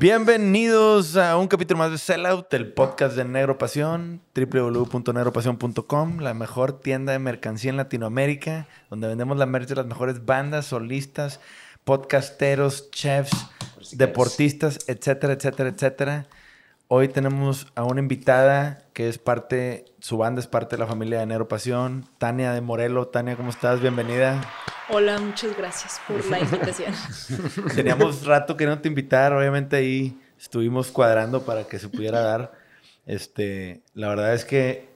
Bienvenidos a un capítulo más de Sellout, el podcast de Negro Pasión, www.negropasión.com, la mejor tienda de mercancía en Latinoamérica, donde vendemos la merch de las mejores bandas, solistas, podcasteros, chefs, deportistas, etcétera, etcétera, etcétera. Hoy tenemos a una invitada que es parte, su banda es parte de la familia de Negro Pasión, Tania de Morelo. Tania, ¿cómo estás? Bienvenida. Hola, muchas gracias por la invitación. Teníamos rato queriendo te invitar, obviamente ahí estuvimos cuadrando para que se pudiera dar. Este, la verdad es que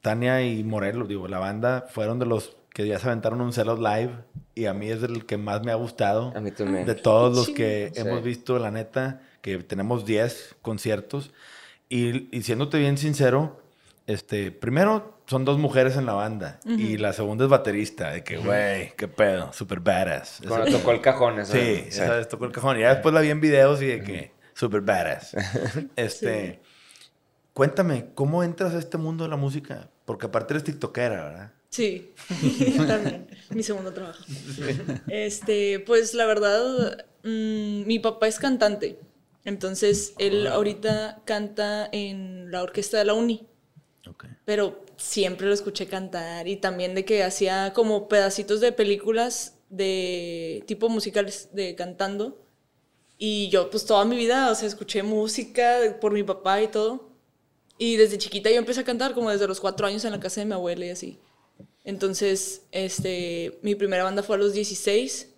Tania y Morelos, digo, la banda fueron de los que ya se aventaron un Celos Live y a mí es el que más me ha gustado. A mí también. De todos los que Sí. hemos visto, la neta, que tenemos 10 conciertos. Y, y siéndote bien sincero, este, primero son dos mujeres en la banda y la segunda es baterista, de que, güey, qué pedo, super badass. Cuando Eso- tocó el cajón, eso. Sí, esa vez tocó el cajón. Y ya después la vi en videos y de que super badass. Este, cuéntame, ¿cómo entras a este mundo de la música? Porque aparte eres tiktokera, ¿verdad? Sí, también. Mi segundo trabajo. Este, pues la verdad, mm, mi papá es cantante. Entonces, él ahorita canta en la orquesta de la uni. Ok. Pero siempre lo escuché cantar y también de que hacía como pedacitos de películas de tipo musicales de cantando. Y yo pues toda mi vida, o sea, escuché música por mi papá y todo. Y desde chiquita yo empecé a cantar como desde los cuatro años en la casa de mi abuela y así. Entonces, este, mi primera banda fue a los 16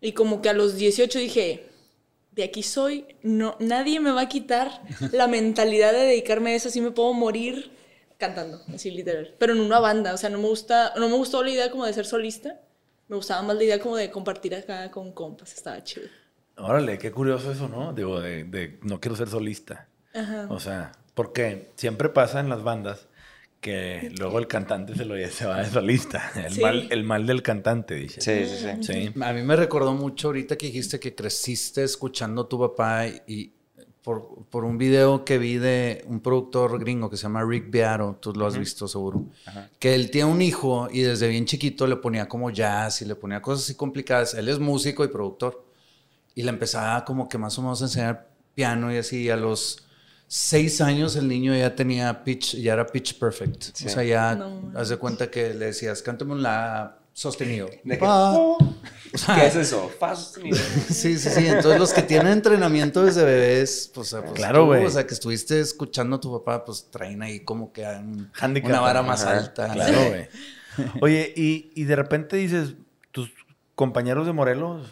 y como que a los 18 dije, de aquí soy, no, nadie me va a quitar la mentalidad de dedicarme a eso, así me puedo morir cantando, así literal. Pero en una banda, o sea, no me gusta, no me gustó la idea como de ser solista, me gustaba más la idea como de compartir acá con compas, estaba chido. Órale, qué curioso eso, ¿no? Digo, de, de no quiero ser solista. Ajá. O sea, porque siempre pasa en las bandas que luego el cantante se, lo, se va de solista. El, Sí. mal, el mal del cantante, dice. Sí, sí, sí. Sí. A mí me recordó mucho ahorita que dijiste que creciste escuchando a tu papá y por, por un video que vi de un productor gringo que se llama Rick Beato, tú lo has visto seguro, que él tiene un hijo y desde bien chiquito le ponía como jazz y le ponía cosas así complicadas. Él es músico y productor y le empezaba como que más o menos a enseñar piano y así a los seis años el niño ya tenía pitch, ya era pitch perfect. O sea, ya No. haz de cuenta que le decías, cántame un la sostenido. De que. "Oh". O sea, ¿Qué es eso? Fa sostenido. Sí, sí, sí. Entonces los que tienen entrenamiento desde bebés, pues, o sea, pues, Claro, tú, güey. O sea, que estuviste escuchando a tu papá, pues traen ahí como que un- una vara más Ajá, alta. Claro, güey. Oye, y, y de repente dices, tus compañeros de Morelos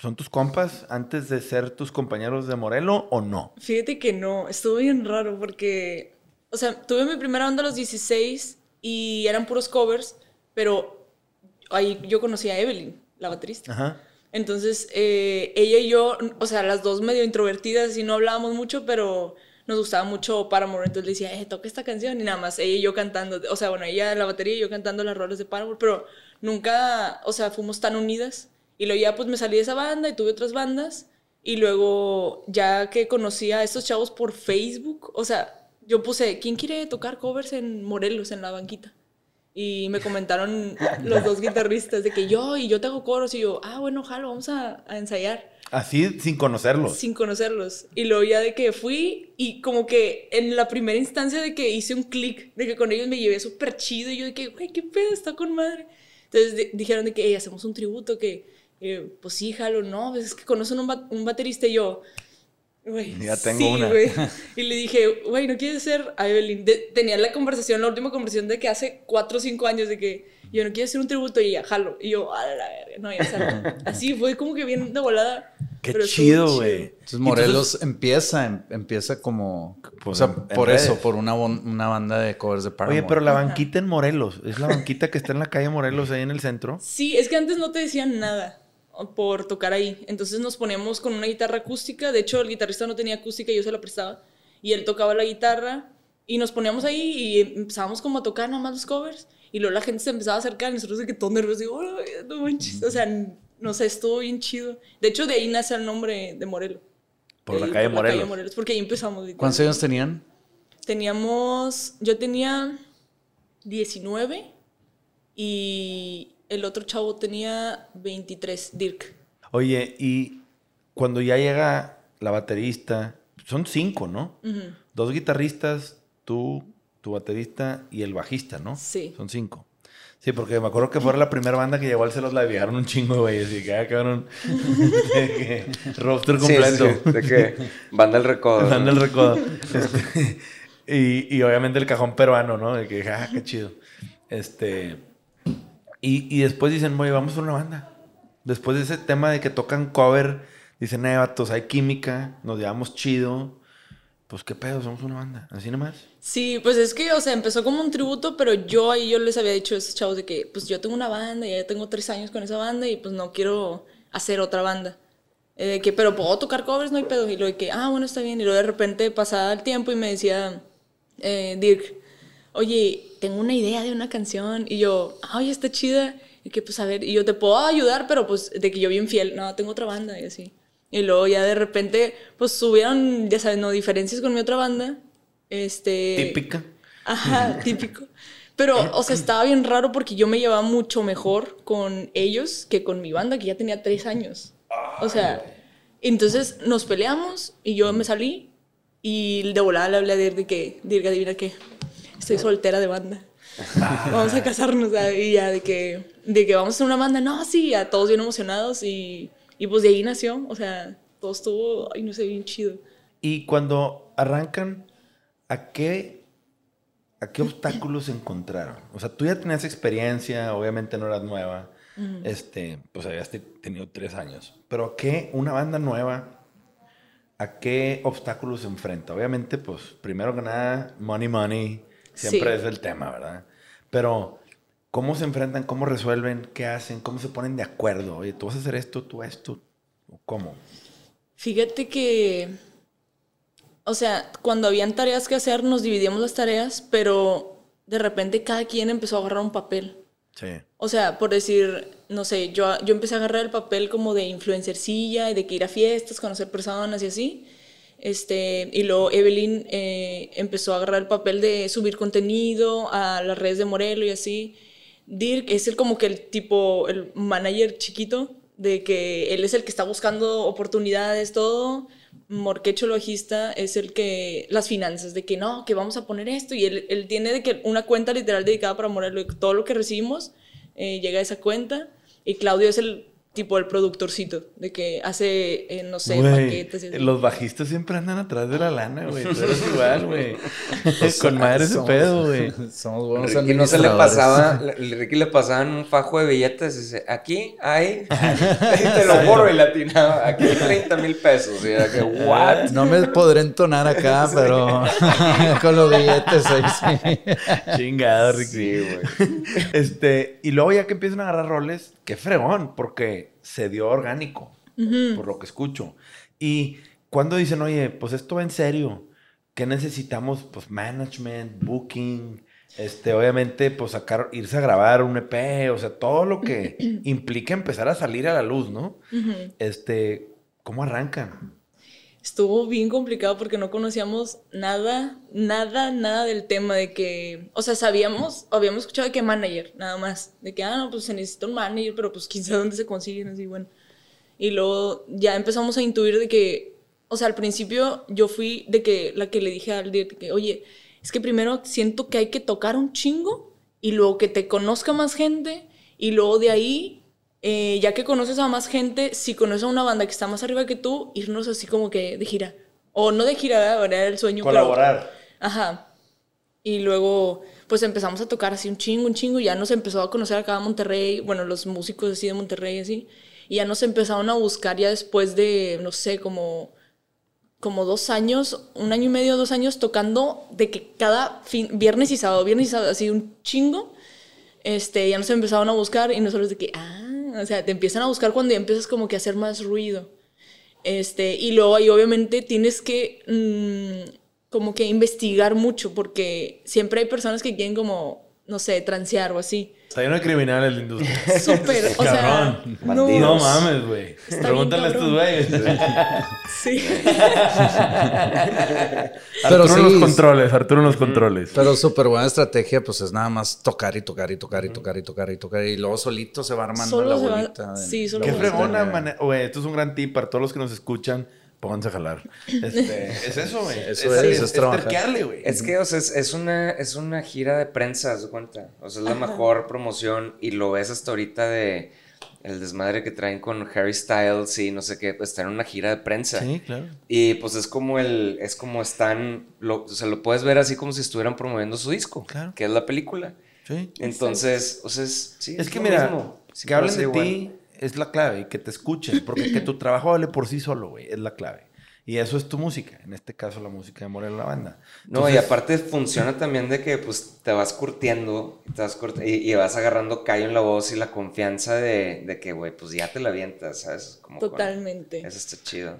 son tus compas antes de ser tus compañeros de Morelo o no? Fíjate que no, estuvo bien raro porque, o sea, tuve mi primera banda a los 16 y eran puros covers, pero ahí yo conocí a Evelyn, la baterista. Ajá. Entonces, eh, ella y yo, o sea, las dos medio introvertidas y no hablábamos mucho, pero nos gustaba mucho Paramore. Entonces le decía, eh, toca esta canción y nada más ella y yo cantando. O sea, bueno, ella la batería y yo cantando las rolas de Paramore, pero nunca, o sea, fuimos tan unidas. Y luego ya pues me salí de esa banda y tuve otras bandas. Y luego ya que conocí a estos chavos por Facebook, o sea, yo puse, ¿quién quiere tocar covers en Morelos, en la banquita? Y me comentaron los dos guitarristas de que yo y yo te hago coros y yo, ah, bueno, jalo, vamos a, a ensayar Así sin conocerlos. sin conocerlos. Y luego ya de que fui y como que en la primera instancia de que hice un clic, de que con ellos me llevé súper chido y yo de que, güey, qué pedo, está con madre. Entonces de- dijeron de que, "Ey, hacemos un tributo, que, eh, pues sí, jalo, no, pues es que conocen un, ba- un baterista y yo, güey, Ya tengo sí, una. güey. Y le dije, güey, ¿no quieres ser a Evelyn? De- tenía la conversación, la última conversación de que hace cuatro o cinco años de que yo no quiero hacer un tributo y ya, jalo. Y yo, a la verga, no, ya salgo. Así fue como que bien de volada. Qué pero chido, güey. Entonces Morelos empieza, em- empieza como, Pues, o sea, en- en por redes. eso, por una, una banda de covers de Paramore. Oye, pero la banquita en Morelos, es la banquita que está en la calle Morelos, ahí en el centro. Sí, es que antes no te decían nada por tocar ahí. Entonces nos poníamos con una guitarra acústica. De hecho, el guitarrista no tenía acústica y yo se la prestaba. Y él tocaba la guitarra y nos poníamos ahí y empezábamos como a tocar nada más los covers. Y luego la gente se empezaba a acercar y nosotros de que todo nerviosos. Digo, "Ay, no manches. O sea, no sé, estuvo bien chido. De hecho, de ahí nace el nombre de Morelo. Por la eh, calle Morelos. porque ahí empezamos. ¿Cuántos años tenían? Teníamos, yo tenía 19 y el otro chavo tenía 23, Dirk. Oye, y cuando ya llega la baterista, son cinco, ¿no? Dos guitarristas, tú, tu baterista y el bajista, ¿no? Sí. Son cinco. Sí, porque me acuerdo que fue la primera banda que llegó al Celos la llegaron un chingo, güey. Así que acabaron. roster completo. Sí, sí, de que banda el recodo. Banda el recodo. Este, y, y, obviamente el cajón peruano, ¿no? De que, ah, qué chido. Este. Y, y después dicen, güey, vamos a una banda. Después de ese tema de que tocan cover, dicen, eh, vatos, hay química, nos llevamos chido. Pues qué pedo, somos una banda. Así nomás. Sí, pues es que, o sea, empezó como un tributo, pero yo ahí yo les había dicho a esos chavos de que, pues yo tengo una banda, ya tengo tres años con esa banda y pues no quiero hacer otra banda. Eh, de que, pero puedo tocar covers, no hay pedo. Y lo de que, ah, bueno, está bien. Y luego de repente pasaba el tiempo y me decía, eh, Dirk, oye, tengo una idea de una canción. Y yo, ay, está chida. Y que, pues a ver, y yo te puedo ayudar, pero pues de que yo bien fiel, no, tengo otra banda y así. Y luego ya de repente, pues subieron, ya sabes, no, diferencias con mi otra banda. Este... Típica. Ajá, típico. Pero, o sea, estaba bien raro porque yo me llevaba mucho mejor con ellos que con mi banda, que ya tenía tres años. O sea, entonces nos peleamos y yo me salí y de volada le hablé a Dirk de que, Dirk, adivina qué, estoy soltera de banda. Vamos a casarnos y ya de que, de que vamos a hacer una banda. No, sí, a todos bien emocionados y, y pues de ahí nació. O sea, todo estuvo, ay, no sé, bien chido. Y cuando arrancan, ¿a qué, ¿a qué obstáculos encontraron? O sea, tú ya tenías experiencia, obviamente no eras nueva, este, pues habías tenido tres años, pero ¿a qué una banda nueva, a qué obstáculos se enfrenta? Obviamente, pues primero que nada, money, money, siempre es el tema, ¿verdad? Pero, ¿cómo se enfrentan? ¿Cómo resuelven? ¿Qué hacen? ¿Cómo se ponen de acuerdo? Oye, tú vas a hacer esto, tú esto. ¿Cómo? Fíjate que o sea, cuando habían tareas que hacer, nos dividíamos las tareas, pero de repente cada quien empezó a agarrar un papel. Sí. O sea, por decir, no sé, yo, yo empecé a agarrar el papel como de influencercilla y de que ir a fiestas, conocer personas y así. Este, y luego Evelyn eh, empezó a agarrar el papel de subir contenido a las redes de Morelo y así. Dirk es el como que el tipo, el manager chiquito, de que él es el que está buscando oportunidades, todo. Morquecho Logista es el que, las finanzas, de que no, que vamos a poner esto, y él, él tiene de que una cuenta literal dedicada para Morelo, todo lo que recibimos eh, llega a esa cuenta, y Claudio es el tipo el productorcito, de que hace, eh, no sé, paquetes. Y los bajistas siempre andan atrás de la lana, güey. Tú eres igual, güey. Con madre ese pedo, güey. Somos buenos Ricky no se le pasaba, Ricky le pasaban un fajo de billetes y dice, aquí hay, te lo borro y latinaba, aquí hay 30 mil pesos. Y era que, what? No me podré entonar acá, pero con los billetes ahí sí. Chingado, Ricky. Sí, güey. Este, y luego ya que empiezan a agarrar roles, qué fregón, porque se dio orgánico, por lo que escucho. Y cuando dicen, oye, pues esto va en serio, ¿qué necesitamos? Pues management, booking, este, obviamente, pues sacar, irse a grabar un EP, o sea, todo lo que implica empezar a salir a la luz, ¿no? Este, ¿cómo arrancan? Estuvo bien complicado porque no conocíamos nada, nada, nada del tema de que, o sea, sabíamos, habíamos escuchado de que manager, nada más, de que, ah, no, pues se necesita un manager, pero pues quién sabe dónde se consiguen, así, bueno. Y luego ya empezamos a intuir de que, o sea, al principio yo fui de que la que le dije al director que, oye, es que primero siento que hay que tocar un chingo y luego que te conozca más gente y luego de ahí eh, ya que conoces a más gente, si conoces a una banda que está más arriba que tú, irnos así como que de gira. O no de gira, ahora era el sueño. Colaborar. ajá. Y luego, pues empezamos a tocar así un chingo, un chingo. Y ya nos empezó a conocer acá en Monterrey, bueno, los músicos así de Monterrey, así. Y ya nos empezaron a buscar ya después de, no sé, como, como dos años, un año y medio, dos años tocando de que cada fin, viernes y sábado, viernes y sábado, así un chingo. Este, ya nos empezaron a buscar y nosotros de que, ah, o sea, te empiezan a buscar cuando ya empiezas como que a hacer más ruido. Este, y luego ahí obviamente tienes que mm, como que investigar mucho porque siempre hay personas que quieren como, no sé, transear o así. Está lleno de criminales la industria. Súper, o sea, Cabrón. no, No mames, güey. Pregúntale a estos güeyes. sí. Arturo Pero en los controles, Arturo los controles. Pero súper buena estrategia, pues es nada más tocar y tocar y tocar y tocar y tocar y tocar. Y luego solito se va armando Solo la va- bolita. sí, solo Qué fregona manera. Güey, esto es un gran tip para todos los que nos escuchan. Pónganse a jalar. Este, es eso, güey. Eso es, eso es trabajar. terquearle, güey. Es que, o sea, es, es una, es una gira de prensa, de cuenta. O sea, es la mejor promoción y lo ves hasta ahorita de el desmadre que traen con Harry Styles y no sé qué, pues están en una gira de prensa. Sí, claro. Y pues es como el, es como están, lo, o sea, lo puedes ver así como si estuvieran promoviendo su disco, Claro. que es la película. Sí. Entonces, o sea, es, sí, Es que lo mira, mismo. Sí, que hablen de ti es la clave y que te escuchen, porque que tu trabajo vale por sí solo, güey, es la clave. Y eso es tu música, en este caso la música de Morel la banda. No, y aparte funciona también de que pues te vas curtiendo te vas curt- y, y vas agarrando callo en la voz y la confianza de, de que, güey, pues ya te la avientas, ¿sabes? Como con- Totalmente. eso está chido.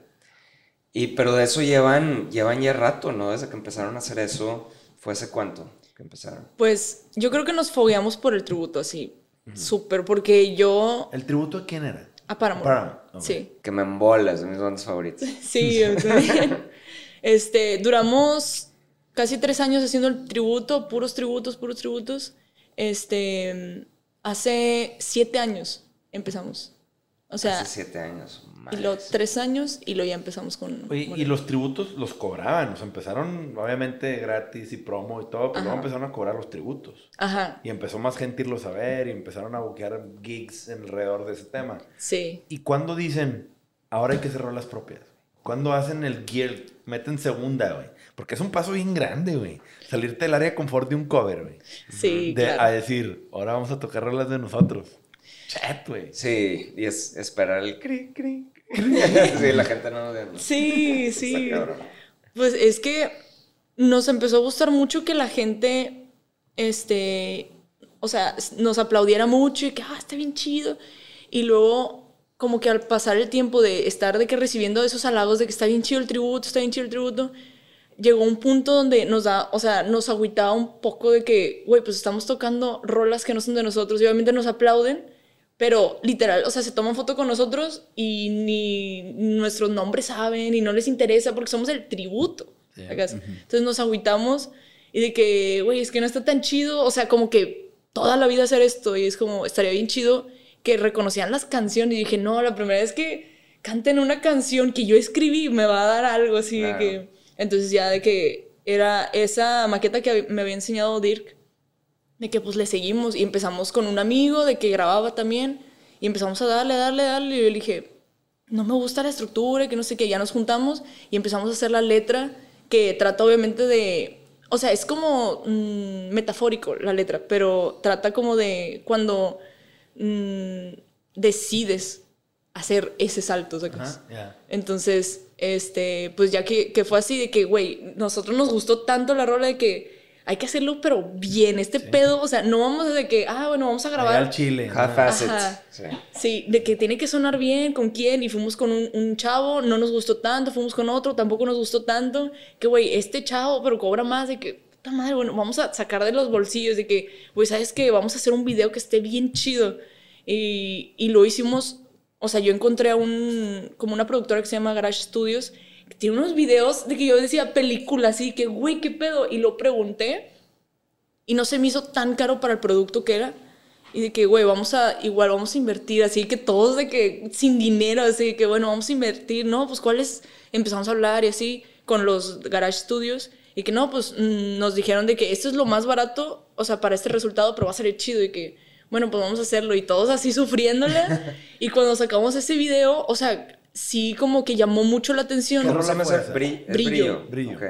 Y pero de eso llevan, llevan ya rato, ¿no? Desde que empezaron a hacer eso, ¿fue hace cuánto que empezaron? Pues yo creo que nos fogueamos por el tributo, así. Súper, porque yo. ¿El tributo a quién era? A Paramore. Paramore, ok. Sí. Que me embolas, de mis bandas favoritas. Sí. Este, duramos casi tres años haciendo el tributo, puros tributos, puros tributos. Este, hace siete años empezamos. O sea, Hace siete años. y luego tres años y luego ya empezamos con... Oye, y los tributos los cobraban, o sea, empezaron obviamente gratis y promo y todo, pero luego empezaron a cobrar los tributos. Ajá, Y empezó más gente a irlos a ver y empezaron a buquear gigs alrededor de ese tema. sí. ¿Y cuándo dicen, ahora hay que cerrar las propias? ¿Cuándo hacen el gear? Meten segunda, güey. Porque es un paso bien grande, güey. Salirte del área de confort de un cover, güey. Sí, De- claro. A decir, ahora vamos a tocar rolas de nosotros. Chat, güey. Sí, y es esperar el cri, cri, cri. sí, la gente no... no- Sí, sí. Pues es que nos empezó a gustar mucho que la gente, este, o sea, nos aplaudiera mucho y que, ah, está bien chido. Y luego, como que al pasar el tiempo de estar de que recibiendo esos halagos de que está bien chido el tributo, está bien chido el tributo, llegó un punto donde nos da, o sea, nos agüitaba un poco de que, güey, pues estamos tocando rolas que no son de nosotros y obviamente nos aplauden, pero literal, o sea, se toman foto con nosotros y ni nuestros nombres saben y no les interesa porque somos el tributo. Sí. Entonces nos agüitamos y de que, güey, es que no está tan chido, o sea, como que toda la vida hacer esto y es como, estaría bien chido que reconocían las canciones y dije, no, la primera vez que canten una canción que yo escribí me va a dar algo así Claro. de que... Entonces ya de que era esa maqueta que me había enseñado Dirk, de que pues le seguimos y empezamos con un amigo de que grababa también y empezamos a darle, darle, darle. Y yo dije, no me gusta la estructura, que no sé qué, ya nos juntamos y empezamos a hacer la letra que trata obviamente de, o sea, es como mm, metafórico la letra, pero trata como de cuando mm, decides hacer ese salto, ¿sacas? Ajá, ya. Entonces, este, pues ya que, que fue así de que, güey, nosotros nos gustó tanto la rola de que hay que hacerlo, pero bien, este pedo, o sea, no vamos a de que, ah, bueno, vamos a Allá al grabar. chile. Half. Ajá. Sí. Sí, de que tiene que sonar bien, con quién, y fuimos con un, un chavo, no nos gustó tanto, fuimos con otro, tampoco nos gustó tanto, que, güey, este chavo, pero cobra más, de que, puta madre, bueno, vamos a sacar de los bolsillos, de que, güey, ¿sabes qué? Vamos a hacer un video que esté bien chido. Y, y lo hicimos, o sea, yo encontré a un, como una productora que se llama Garage Studios, que tiene unos videos de que yo decía películas, así que, güey, ¿qué pedo? Y lo pregunté, y no se me hizo tan caro para el producto que era. Y de que, güey, vamos a, igual vamos a invertir, así que todos de que sin dinero, así que, bueno, vamos a invertir, ¿no? Pues cuáles, empezamos a hablar y así con los Garage Studios y que no, pues mm, nos dijeron de que esto es lo más barato, o sea, para este resultado, pero va a salir chido y que, bueno, pues vamos a hacerlo y todos así sufriéndole. y cuando sacamos ese video, o sea, sí como que llamó mucho la atención. ¿Qué ¿Cómo se rola ese? esa? Bri- es Brillo. Brillo. Ok.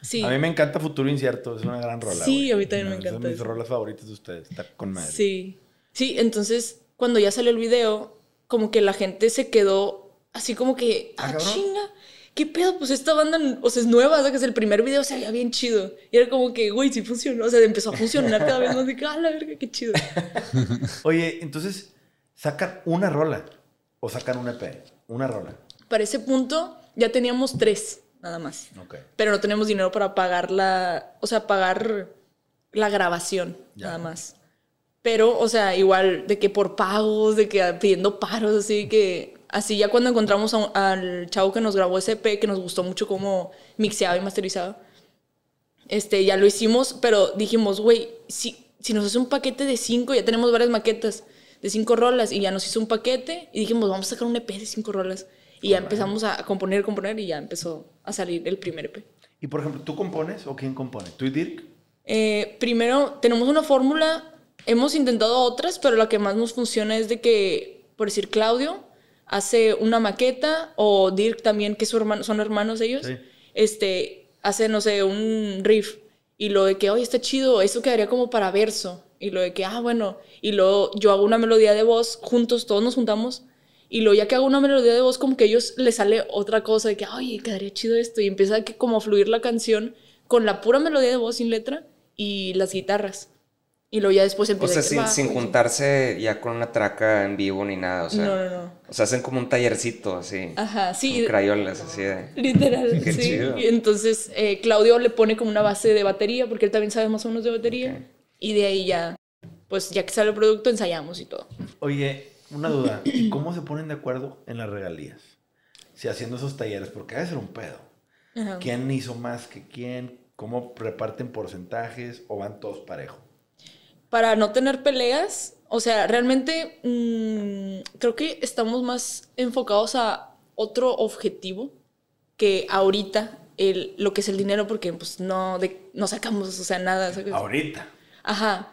Sí. A mí me encanta Futuro Incierto, es una gran rola. Sí, güey. a mí también me Es encanta de mis rolas favoritas de ustedes, está con madre. Sí. Sí, entonces cuando ya salió el video, como que la gente se quedó así como que, Ah, ah, chinga, ¿qué pedo? Pues esta banda, o sea, es nueva, o sea, que es el primer video se veía bien chido. Y era como que, güey, sí funcionó, o sea, empezó a funcionar cada vez más, que, ah, la verga, qué chido. Oye, entonces, ¿sacan una rola o sacan un EP? Una rola. Para ese punto ya teníamos tres, nada más. Ok. Pero no tenemos dinero para pagar la, o sea, pagar la grabación, Ya. nada más. Pero, o sea, igual de que por pagos, de que pidiendo paros, así que así ya cuando encontramos a un- al chavo que nos grabó ese EP, que nos gustó mucho cómo mixeaba y masterizaba, este, ya lo hicimos, pero dijimos, güey, si, si nos hace un paquete de cinco, ya tenemos varias maquetas de cinco rolas, y ya nos hizo un paquete, y dijimos, vamos a sacar un EP de cinco rolas. Y ya empezamos a componer, componer, y ya empezó a salir el primer EP. Y por ejemplo, ¿tú compones o quién compone? ¿Tú y Dirk? Eh, primero, tenemos una fórmula, hemos intentado otras, pero la que más nos funciona es de que, por decir, Claudio hace una maqueta, o Dirk también, que su hermano, son hermanos ellos, Sí. este, hace, no sé, un riff, y lo de que, oye, está chido, eso quedaría como para verso, y lo de que, ah, bueno, y luego yo hago una melodía de voz, juntos, todos nos juntamos, y luego ya que hago una melodía de voz, como que a ellos les sale otra cosa de que, oye, quedaría chido esto. Y empieza a que como a fluir la canción con la pura melodía de voz sin letra y las guitarras. Y luego ya después O empieza sea, que sin, sin juntarse ya con una traca en vivo ni nada, o sea. No, no, no. O sea, hacen como un tallercito así. Ajá, sí. Con crayolas así de. Literal, Qué sí. chido. Y entonces eh, Claudio le pone como una base de batería, porque él también sabe más o menos de batería. Ok. Y de ahí ya, pues ya que sale el producto, ensayamos y todo. Oye, una duda. ¿Y cómo se ponen de acuerdo en las regalías? Si haciendo esos talleres, porque debe ser un pedo. Ajá. ¿Quién hizo más que quién? ¿Cómo reparten porcentajes o van todos parejo? Para no tener peleas, o sea, realmente mm, creo que estamos más enfocados a otro objetivo que ahorita el, lo que es el dinero, porque pues no, de- no sacamos, o sea, nada. ¿sabes? Ahorita. Ajá.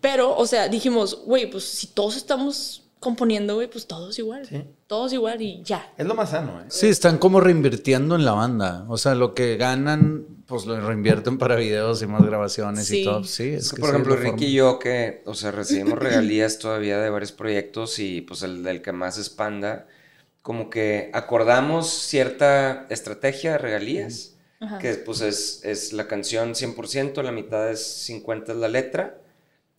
Pero, o sea, dijimos, güey, pues si todos estamos componiendo, güey, pues todos igual. Sí. Todos igual y ya. Es lo más sano, ¿eh? Sí, están como reinvirtiendo en la banda. O sea, lo que ganan, pues lo reinvierten para videos y más grabaciones Sí. y todo. Sí, es, Es que, que por sí ejemplo, Ricky y yo, que, o sea, recibimos regalías todavía de varios proyectos y pues el del que más expanda, como que acordamos cierta estrategia de regalías, Ajá. que pues es, es la canción 100%, la mitad es 50 es la letra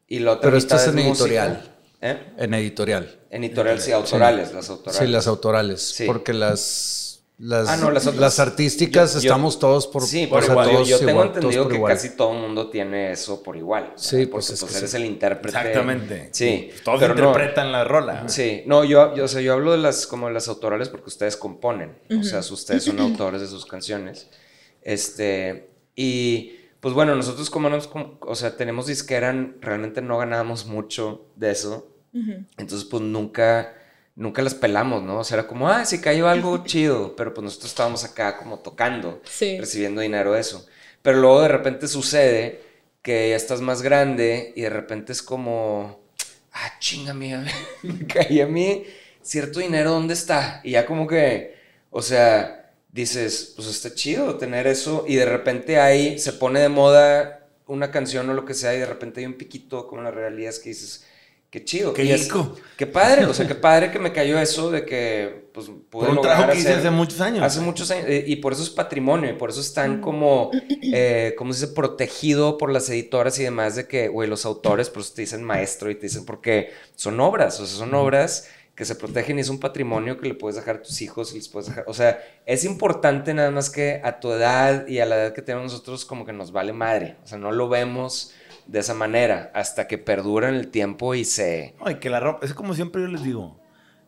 y la otra Pero esto mitad es en música. editorial. ¿Eh? En editorial. En editorial, sí, autorales, las autorales. Sí, las autorales. Sí. Porque las, las, Ah, no, las otras- las artísticas yo- yo- estamos todos por, Sí, o por sea, igual. Yo, todos yo tengo igual, todos entendido por que igual. casi todo el mundo tiene eso por igual. Sí, ¿verdad? pues Porque es pues que eres sí. el intérprete. Exactamente. Sí. Todos pero no- interpretan la rola. Sí, no, yo, yo, o sea, yo hablo de las, como de las autorales porque ustedes componen, o sea, ustedes son autores de sus canciones. Este, y pues bueno, nosotros como, nos, como- o sea, tenemos disquera, realmente no ganábamos mucho de eso, entonces pues nunca, nunca las pelamos, ¿no? O sea, era como, ah, si cayó algo chido, pero pues nosotros estábamos acá como tocando, Sí. recibiendo dinero de eso. Pero luego de repente sucede que ya estás más grande y de repente es como, ah, chinga mía, me caí a mí cierto dinero, ¿dónde está? Y ya como que, o sea, dices, pues está chido tener eso y de repente ahí se pone de moda una canción o lo que sea y de repente hay un piquito como las realidades que dices, qué chido. Qué rico. Qué padre, o sea, qué padre que me cayó eso de que, pues, pude Por un lograr trabajo que hice hacer- hace muchos años. Hace muchos años. eh, Y por eso es patrimonio. Y por eso están como, eh, ¿cómo se dice? Protegido por las editoras y demás de que, güey, los autores, pues te dicen maestro y te dicen porque son obras. O sea, son obras que se protegen y es un patrimonio que le puedes dejar a tus hijos y les puedes dejar. O sea, es importante nada más que a tu edad y a la edad que tenemos nosotros, como que nos vale madre. O sea, no lo vemos de esa manera hasta que perdura en el tiempo y se. Ay, que la ropa, es como siempre yo les digo,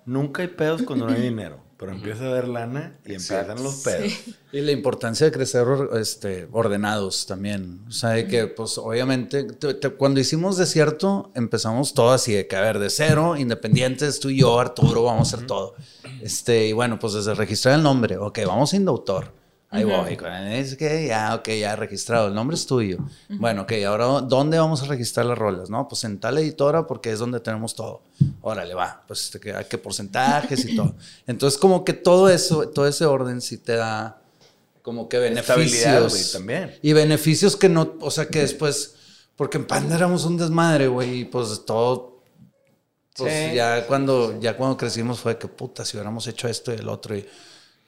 nunca hay pedos cuando no hay dinero, pero empieza a haber lana y Exacto. empiezan los pedos. Y la importancia de crecer este, ordenados también. O sea, de que, pues, obviamente, te- te- cuando hicimos Desierto, empezamos todo así, de que, a ver, de cero, independientes, tú y yo, Arturo, vamos a hacer todo. Este, y bueno, pues desde registrar el nombre, ok, vamos a Indautor. Ahí Ujú. voy, con- es que ya, ok, ya registrado, el nombre es tuyo. Bueno, ok, ahora, ¿dónde vamos a registrar las rolas? No, pues en tal editora porque es donde tenemos todo. Órale, va, pues este, que, qué porcentajes y todo. Entonces, como que todo eso, todo ese orden sí te da como que beneficios. güey, también. Y beneficios que no, o sea, que después, porque en Panda éramos un desmadre, güey, y pues todo, pues Sí. ya cuando, ya cuando crecimos fue que puta, si hubiéramos hecho esto y el otro, y,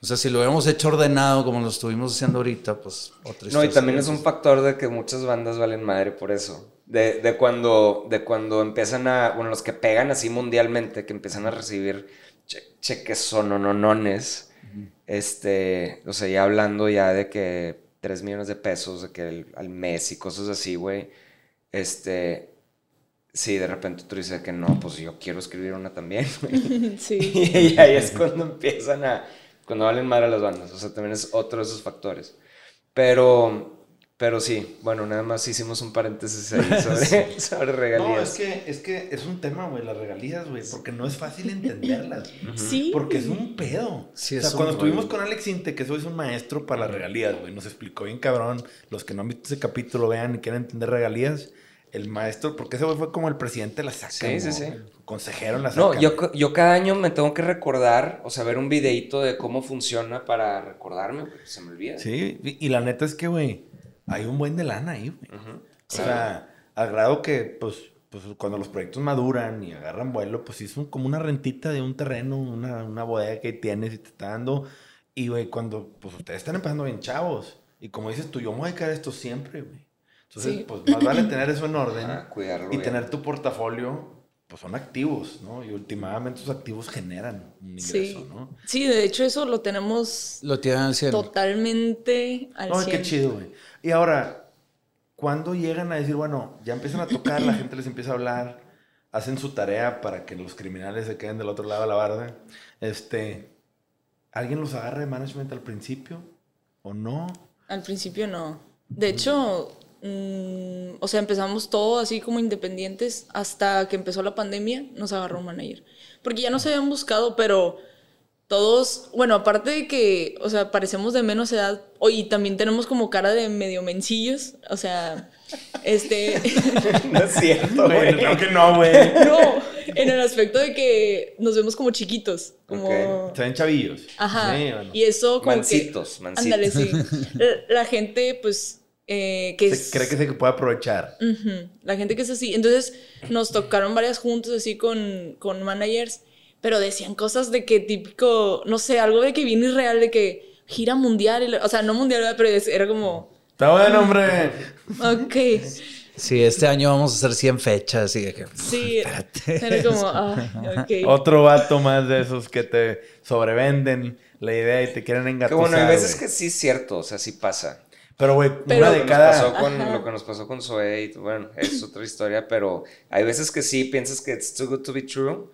o sea, si lo hubiéramos hecho ordenado como lo estuvimos haciendo ahorita, pues otra No, y historia. también es un factor de que muchas bandas valen madre por eso. De, de cuando, de cuando empiezan a, bueno, los que pegan así mundialmente, que empiezan a recibir che- cheques sonononones, este, o sea, ya hablando ya de que 3 millones de pesos de que el- al mes y cosas así, güey, este, Sí, de repente tú dices que no, pues yo quiero escribir una también. güey. Sí. y ahí es cuando empiezan a. Cuando valen madre las bandas. O sea, también es otro de esos factores. Pero. Pero sí, bueno, nada más hicimos un paréntesis ahí sobre, sobre regalías. No, es que, es que es un tema, güey, las regalías, güey, porque no es fácil entenderlas. Sí. Porque es un pedo. Sí, o sea, es cuando estuvimos con Alex Inte, que soy un maestro para las regalías, güey, nos explicó bien cabrón. Los que no han visto ese capítulo, vean y quieren entender regalías. El maestro, porque ese güey fue como el presidente de la saca. Sí, sí, sí. Consejero en la saca. No, yo, yo cada año me tengo que recordar, o sea, ver un videito de cómo funciona para recordarme, porque se me olvida. Sí, y, y la neta es que, güey, hay un buen de lana ahí, güey. O sea, al grado que, pues, pues, cuando los proyectos maduran y agarran vuelo, pues sí es un- como una rentita de un terreno, una, una bodega que tienes y te está dando. Y, güey, cuando, pues, ustedes están empezando bien chavos. Y como dices tú, yo me voy a dedicar a esto siempre, güey. Entonces, Sí. pues, más vale tener eso en orden Ah, cuidarlo. y bien. tener tu portafolio, pues, son activos, ¿no? Y últimamente esos activos generan un ingreso, Sí. ¿no? Sí, de hecho eso lo tenemos Lo tienen al cielo. totalmente al No, 100. qué chido, güey. Y ahora, ¿cuándo llegan a decir, bueno, ya empiezan a tocar, la gente les empieza a hablar, hacen su tarea para que los criminales se queden del otro lado de la barda? Este, ¿alguien los agarra de management al principio o no? Al principio no. De hecho, mm, o sea, empezamos todo así como independientes hasta que empezó la pandemia, nos agarró un manager. Porque ya nos habían buscado, pero todos, bueno, aparte de que, o sea, parecemos de menos edad, y también tenemos como cara de medio mencillos, o sea, este, No es cierto, güey. Creo que no, güey. no, en el aspecto de que nos vemos como chiquitos, como... Ok. Se ven chavillos. Ajá. Sí, bueno. Y eso como Mancitos, que... mancitos. Ándale, sí. La, la gente, pues, eh, que Se es... cree que se puede aprovechar. Ujú, La gente que es así. Entonces nos tocaron varias juntas así con, con managers, pero decían cosas de que típico, no sé, algo de que viene irreal, de que gira mundial, y o sea, no mundial, pero era como, Está bueno, hombre. ok, Sí, este año vamos a hacer 100 fechas. Y de que, sí, era como, ah, ok. Otro vato más de esos que te sobrevenden la idea y te quieren Que engatusar. bueno, hay veces que sí es cierto, o sea, sí pasa. Pero, güey, una de cada... pasó con, lo que nos pasó con Zoe, y, bueno, es otra historia, pero hay veces que sí piensas que it's too good to be true,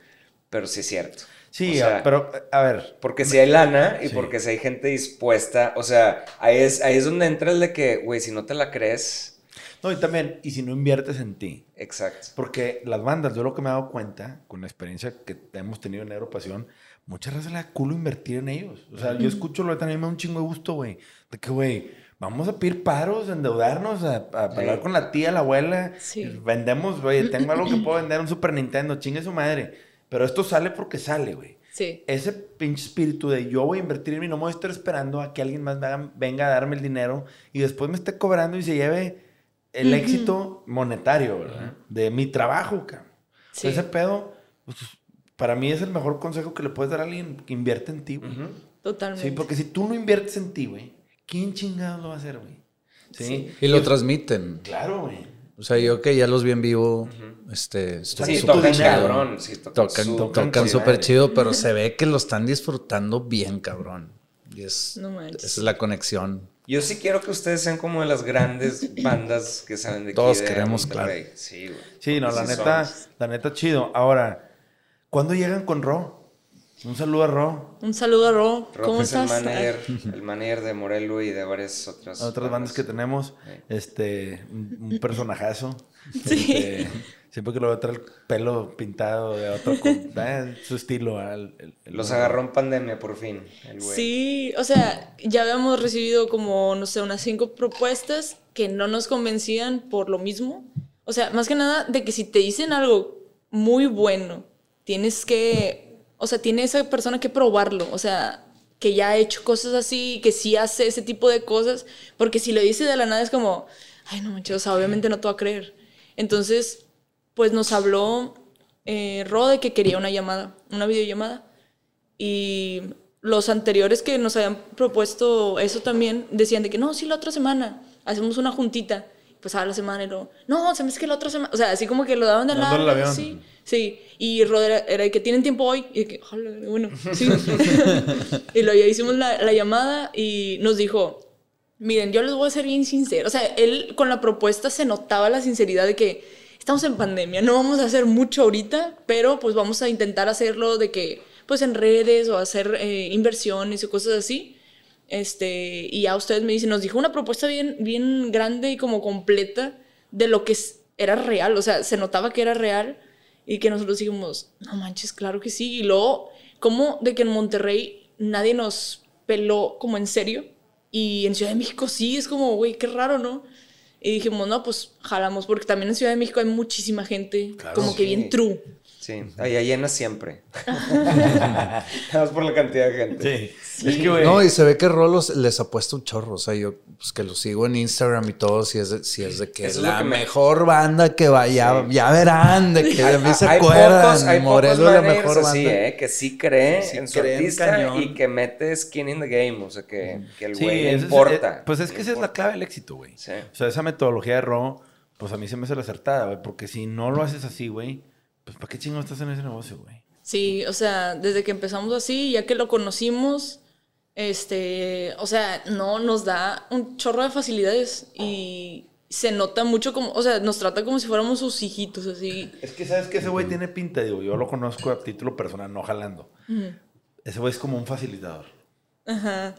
pero sí es cierto. Sí, O sea, pero, a ver, Porque si hay lana y Sí. porque si hay gente dispuesta, o sea, ahí es, ahí es donde entra el de que, güey, si no te la crees, No, y también, y si no inviertes en ti. exacto. Porque las bandas, yo lo que me he dado cuenta, con la experiencia que hemos tenido en Neuropasión, muchas veces le da culo invertir en ellos. O sea, yo escucho lo de también me da un chingo de gusto, güey. De que, güey, vamos a pedir paros, endeudarnos, a, a hablar con la tía, la abuela. Sí. Vendemos, güey, tengo algo que puedo vender, un Super Nintendo, chingue su madre. Pero esto sale porque sale, güey. Sí, Ese pinche espíritu de yo voy a invertir en mí, no me voy a estar esperando a que alguien más me haga- venga a darme el dinero y después me esté cobrando y se lleve el éxito monetario, ¿verdad? De mi trabajo, cabrón. sí. Ese pedo, pues, para mí es el mejor consejo que le puedes dar a alguien que invierte en ti, güey. Ujú. totalmente. Sí, porque si tú no inviertes en ti, güey, ¿quién chingado lo va a hacer, güey? Sí. Sí. Y lo transmiten. Claro, güey. O sea, yo que ya los vi en vivo, este, Sí, tocan chido. cabrón, sí, tocan, Tocan, súper tocan chido, pero se ve que lo están disfrutando bien, cabrón. Y es, No esa es la conexión. Yo sí quiero que ustedes sean como de las grandes bandas que salen de aquí Todos de queremos, Monterrey. Sí, güey. Sí, no, la sí neta, son. la neta, chido. Ahora, ¿cuándo llegan con Ro? Un saludo a Ro. Un saludo a Ro, ¿cómo es estás? el manager, el manager de Morelo y de varias otras bandas que tenemos, Sí. este, un, un personajazo. Sí. Este, siempre que lo veo trae el pelo pintado de otro, con- eh, su estilo. al- el- el- Los agarró en pandemia por fin, el güey. Sí, o sea, ya habíamos recibido como, no sé, unas cinco propuestas que no nos convencían por lo mismo. O sea, más que nada de que si te dicen algo muy bueno, tienes que, o sea, tiene esa persona que probarlo, o sea, que ya ha hecho cosas así, que sí hace ese tipo de cosas, porque si lo dice de la nada es como, ay, no manches, o sea, obviamente no te va a creer. Entonces, pues nos habló eh, Ro de que quería una llamada, una videollamada. Y los anteriores que nos habían propuesto eso también decían de que no, sí, la otra semana hacemos una juntita. Pues a la semana y luego, no, se me hace que la otra semana. O sea, así como que lo daban de lado. el avión. Sí, sí. Y Rod era, que tienen tiempo hoy. Y que, "Jala, bueno, sí. y luego ya hicimos la, la llamada y nos dijo, miren, yo les voy a ser bien sincero. O sea, él con la propuesta se notaba la sinceridad de que estamos en pandemia, no vamos a hacer mucho ahorita, pero pues vamos a intentar hacerlo de que, pues en redes o hacer eh, inversiones o cosas así. Este, y ya ustedes me dicen, nos dijo una propuesta bien, bien grande y como completa de lo que era real, o sea, se notaba que era real y que nosotros dijimos, no manches, claro que sí. Y luego, como de que en Monterrey nadie nos peló como en serio y en Ciudad de México sí, es como, güey, qué raro, ¿no? Y dijimos, no, pues jalamos, porque también en Ciudad de México hay muchísima gente, como que bien true. Sí, allá llena siempre. Nada más por la cantidad de gente. Sí. Es que, güey. No, y se ve que Rolos les ha puesto un chorro. O sea, yo pues que lo sigo en Instagram y todo, si es de, si es de que es la mejor banda que vaya, ya verán, de que de mí se acuerdan. hay Morelos es la mejor banda. Sí, eh, que sí cree en su artista y que mete skin in the game. O sea, que, que el güey importa. pues es que esa es la clave del éxito, güey. O sea, esa metodología de Ro, pues a mí se me hace la acertada, güey. Porque si no lo haces así, güey pues ¿para qué chingo estás en ese negocio, güey? Sí, o sea, desde que empezamos así, ya que lo conocimos, este, o sea, no nos da un chorro de facilidades y se nota mucho como, o sea, nos trata como si fuéramos sus hijitos, así. Es que sabes que ese güey tiene pinta, digo, yo lo conozco a título personal, no jalando. Ese güey es como un facilitador. Ajá.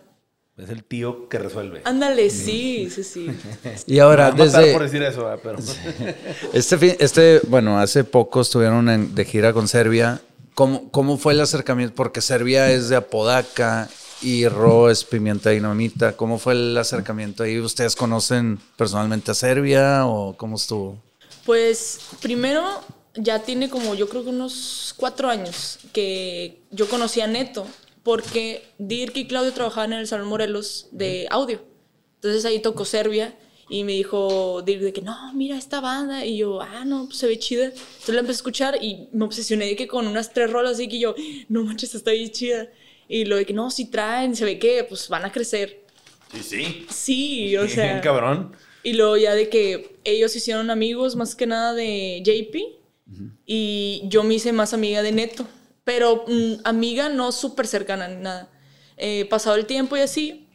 Es el tío que resuelve. Ándale, sí, sí, sí. Y ahora, desde... por decir eso, pero... Este, este, bueno, hace poco estuvieron de gira con Serbia. ¿Cómo, ¿Cómo fue el acercamiento? Porque Serbia es de Apodaca y Ro es Pimienta Dinamita. ¿Cómo fue el acercamiento ahí? ¿Ustedes conocen personalmente a Serbia o cómo estuvo? Pues primero ya tiene como yo creo que unos cuatro años que yo conocí a Neto porque Dirk y Claudio trabajaban en el Salón Morelos de audio. Entonces ahí tocó Serbia y me dijo Dirk de que no, mira esta banda. Y yo, ah, no, pues se ve chida. Entonces la empecé a escuchar y me obsesioné de que con unas tres rolas así que yo, no manches, está bien chida. Y lo de que no, si traen, se ve que pues van a crecer. Sí, sí. Sí, o sea. Bien cabrón. Y luego ya de que ellos hicieron amigos más que nada de JP. Y yo me hice más amiga de Neto pero mm, amiga no súper cercana ni nada. Eh, pasado el tiempo y así,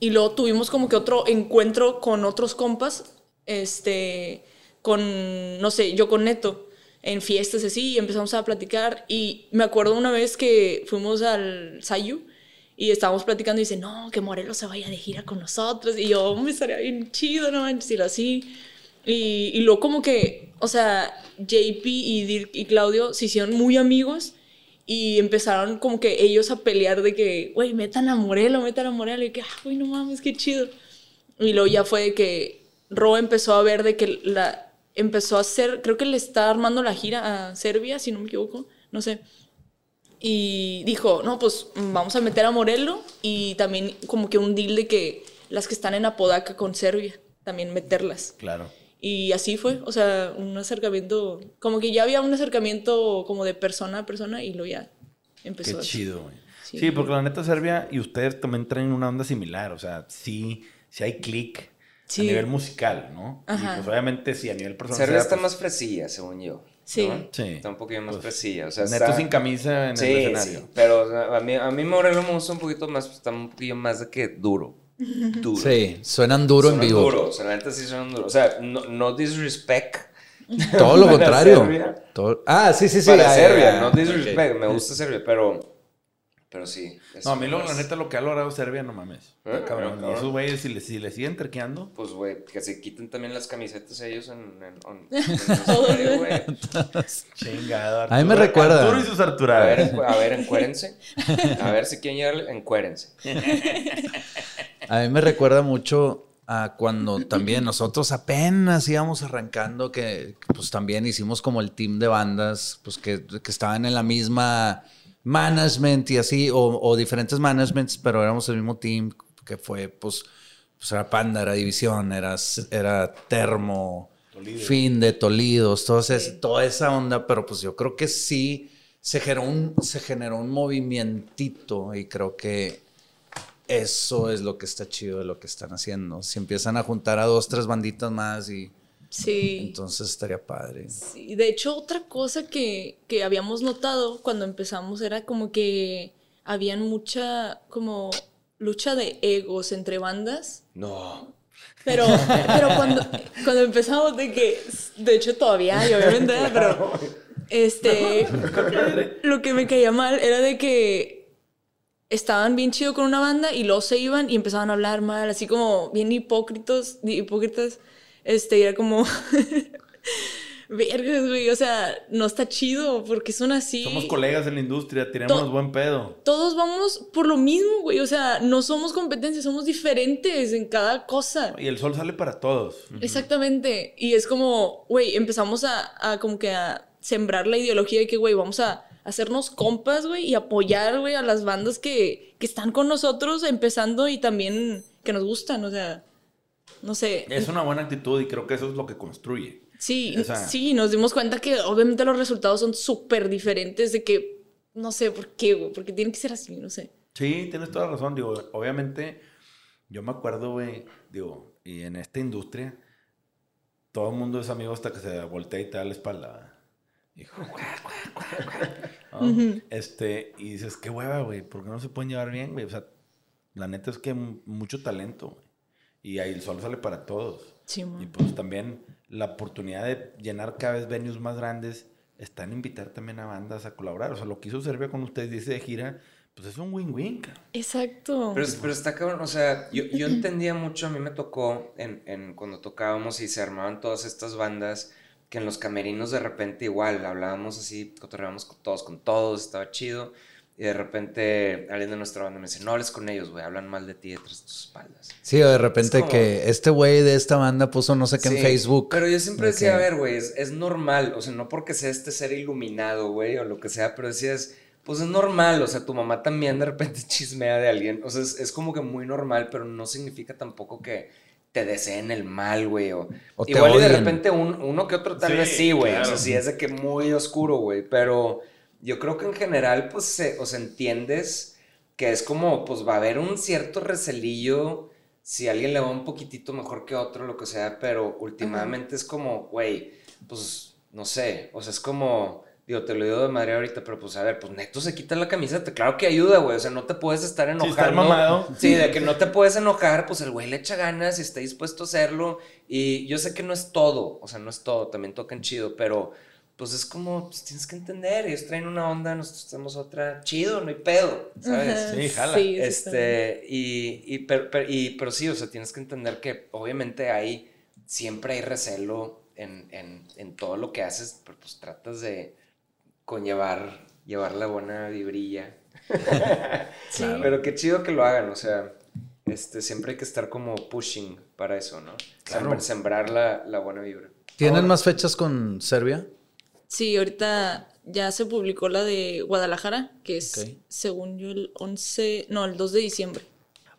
y luego tuvimos como que otro encuentro con otros compas, este, con, no sé, yo con Neto, en fiestas así, y empezamos a platicar, y me acuerdo una vez que fuimos al Sayu, y estábamos platicando y dice, no, que Morelos se vaya de gira con nosotros. Y yo, me estaría bien chido, no manches, así. Y, y luego como que, o sea, JP y y Claudio se hicieron muy amigos y empezaron como que ellos a pelear de que, güey, metan a Morelo, metan a Morelo. Y que, ah, güey, no mames, qué chido. Y luego ya fue de que Ro empezó a ver de que la empezó a hacer, creo que le está armando la gira a Serbia, si no me equivoco, no sé. Y dijo, no, pues vamos a meter a Morelo y también como que un deal de que las que están en Apodaca con Serbia, también meterlas. Claro. Y así fue, o sea, un acercamiento, como que ya había un acercamiento como de persona a persona y lo ya empezó. Qué chido, güey. Sí. porque la neta Serbia y ustedes también traen una onda similar, o sea, sí, sí hay click a nivel musical, ¿no? Ajá. Y pues obviamente sí, a nivel personal. Serbia está pues más fresilla, según yo. Sí. sí. Está un poquito más pues, fresilla. O sea, neto sin camisa en el escenario. Sí, pero a mí, a mí Moreno me gusta un poquito más, está un poquito más de que duro. Duro. Sí, suenan duro en vivo. Duro, neta sí suenan duro. O sea, no, no disrespect. Todo lo contrario. Todo... Ah, sí, sí, sí. Para Serbia, no disrespect. Me gusta Serbia, pero pero sí. No, a mí lo, la neta lo que ha logrado Serbia, no mames. ¿Eh? Cabrón. Y esos güeyes, si le, si le siguen terqueando. Pues, güey, que se quiten también las camisetas ellos en, en, güey. Chingado. A mí me recuerda. Arturo y sus Arturadas. A ver, a ver, encuérense. A ver si quieren llegar, encuérense. A mí me recuerda mucho a cuando también nosotros apenas íbamos arrancando, que pues también hicimos como el team de bandas, pues que, que estaban en la misma management y así, o, diferentes managements, pero éramos el mismo team que fue, pues, pues era Panda, era División, era, era Termo, Fin de Tolidos, todo toda esa onda, pero pues yo creo que sí se generó un, se generó un movimientito y creo que eso es lo que está chido de lo que están haciendo. Si empiezan a juntar a dos, tres banditas más y Sí. Entonces estaría padre. Sí, de hecho, otra cosa que, que habíamos notado cuando empezamos era como que habían mucha como lucha de egos entre bandas. No. Pero, pero cuando, cuando empezamos de que, de hecho todavía hay, obviamente, pero este, lo que me caía mal era de que estaban bien chido con una banda y luego se iban y empezaban a hablar mal, así como bien hipócritos, hipócritas, este, y era como, vergas, güey, o sea, no está chido porque son así. Somos colegas en la industria, tiramos buen pedo. Todos vamos por lo mismo, güey, o sea, no somos competencias, somos diferentes en cada cosa. Y el sol sale para todos. Exactamente, y es como, güey, empezamos a, a como que a sembrar la ideología de que, güey, vamos a hacernos compas, güey, y apoyar, güey, a las bandas que, que están con nosotros empezando y también que nos gustan, o sea, no sé. Es una buena actitud y creo que eso es lo que construye. Sí, sí, nos dimos cuenta que obviamente los resultados son súper diferentes de que, no sé por qué, güey, porque tiene que ser así, no sé. Sí, tienes toda la razón, digo, obviamente, yo me acuerdo, güey, digo, y en esta industria, todo el mundo es amigo hasta que se voltea y te da la espalda. Hijo, Este, y dices, qué hueva, güey, ¿por qué no se pueden llevar bien, güey? O sea, la neta es que mucho talento, güey. Y ahí el sol sale para todos. Sí, y pues también la oportunidad de llenar cada vez venues más grandes está en invitar también a bandas a colaborar. O sea, lo que hizo Serbia con ustedes dice de gira, pues es un win-win. Exacto. Pero, pero, está cabrón, o sea, yo, yo entendía mucho, a mí me tocó en, en, cuando tocábamos y se armaban todas estas bandas, que en los camerinos de repente igual hablábamos así, cotorreábamos con todos, con todos, estaba chido. Y de repente alguien de nuestra banda me dice, no hables con ellos, güey, hablan mal de ti detrás de tus espaldas. Sí, o de repente que este güey de esta banda puso no sé qué en Facebook. Pero yo siempre decía, a ver, güey, es, normal, o sea, no porque sea este ser iluminado, güey, o lo que sea, pero decías, pues es normal, o sea, tu mamá también de repente chismea de alguien, o sea, es, como que muy normal, pero no significa tampoco que te deseen el mal, güey, o, igual y de repente uno que otro tal vez sí, güey, o sea, sí es de que muy oscuro, güey, pero yo creo que en general, pues, se, o sea, entiendes que es como, pues, va a haber un cierto recelillo si alguien le va un poquitito mejor que otro, lo que sea, pero últimamente es como, güey, pues, no sé, o sea, es como, digo, te lo digo de madre ahorita, pero pues, a ver, pues, neto se quita la camiseta, claro que ayuda, güey, o sea, no te puedes estar enojando. Sí, de que no te puedes enojar, pues, el güey le echa ganas y está dispuesto a hacerlo, y yo sé que no es todo, o sea, no es todo, también tocan chido, pero pues es como, pues tienes que entender, ellos traen una onda, nosotros tenemos otra, chido, no hay pedo, ¿sabes? Sí, jala. este, y, y, pero, y, pero sí, o sea, tienes que entender que obviamente hay, siempre hay recelo en, en, en todo lo que haces, pero pues tratas de conllevar, llevar la buena vibrilla. sí. Pero qué chido que lo hagan, o sea, este, siempre hay que estar como pushing para eso, ¿no? Claro. Sembrar la, la buena vibra. ¿Tienen más fechas con Serbia? Sí, ahorita ya se publicó la de Guadalajara, que es, según yo, el 11, no, el 2 de diciembre.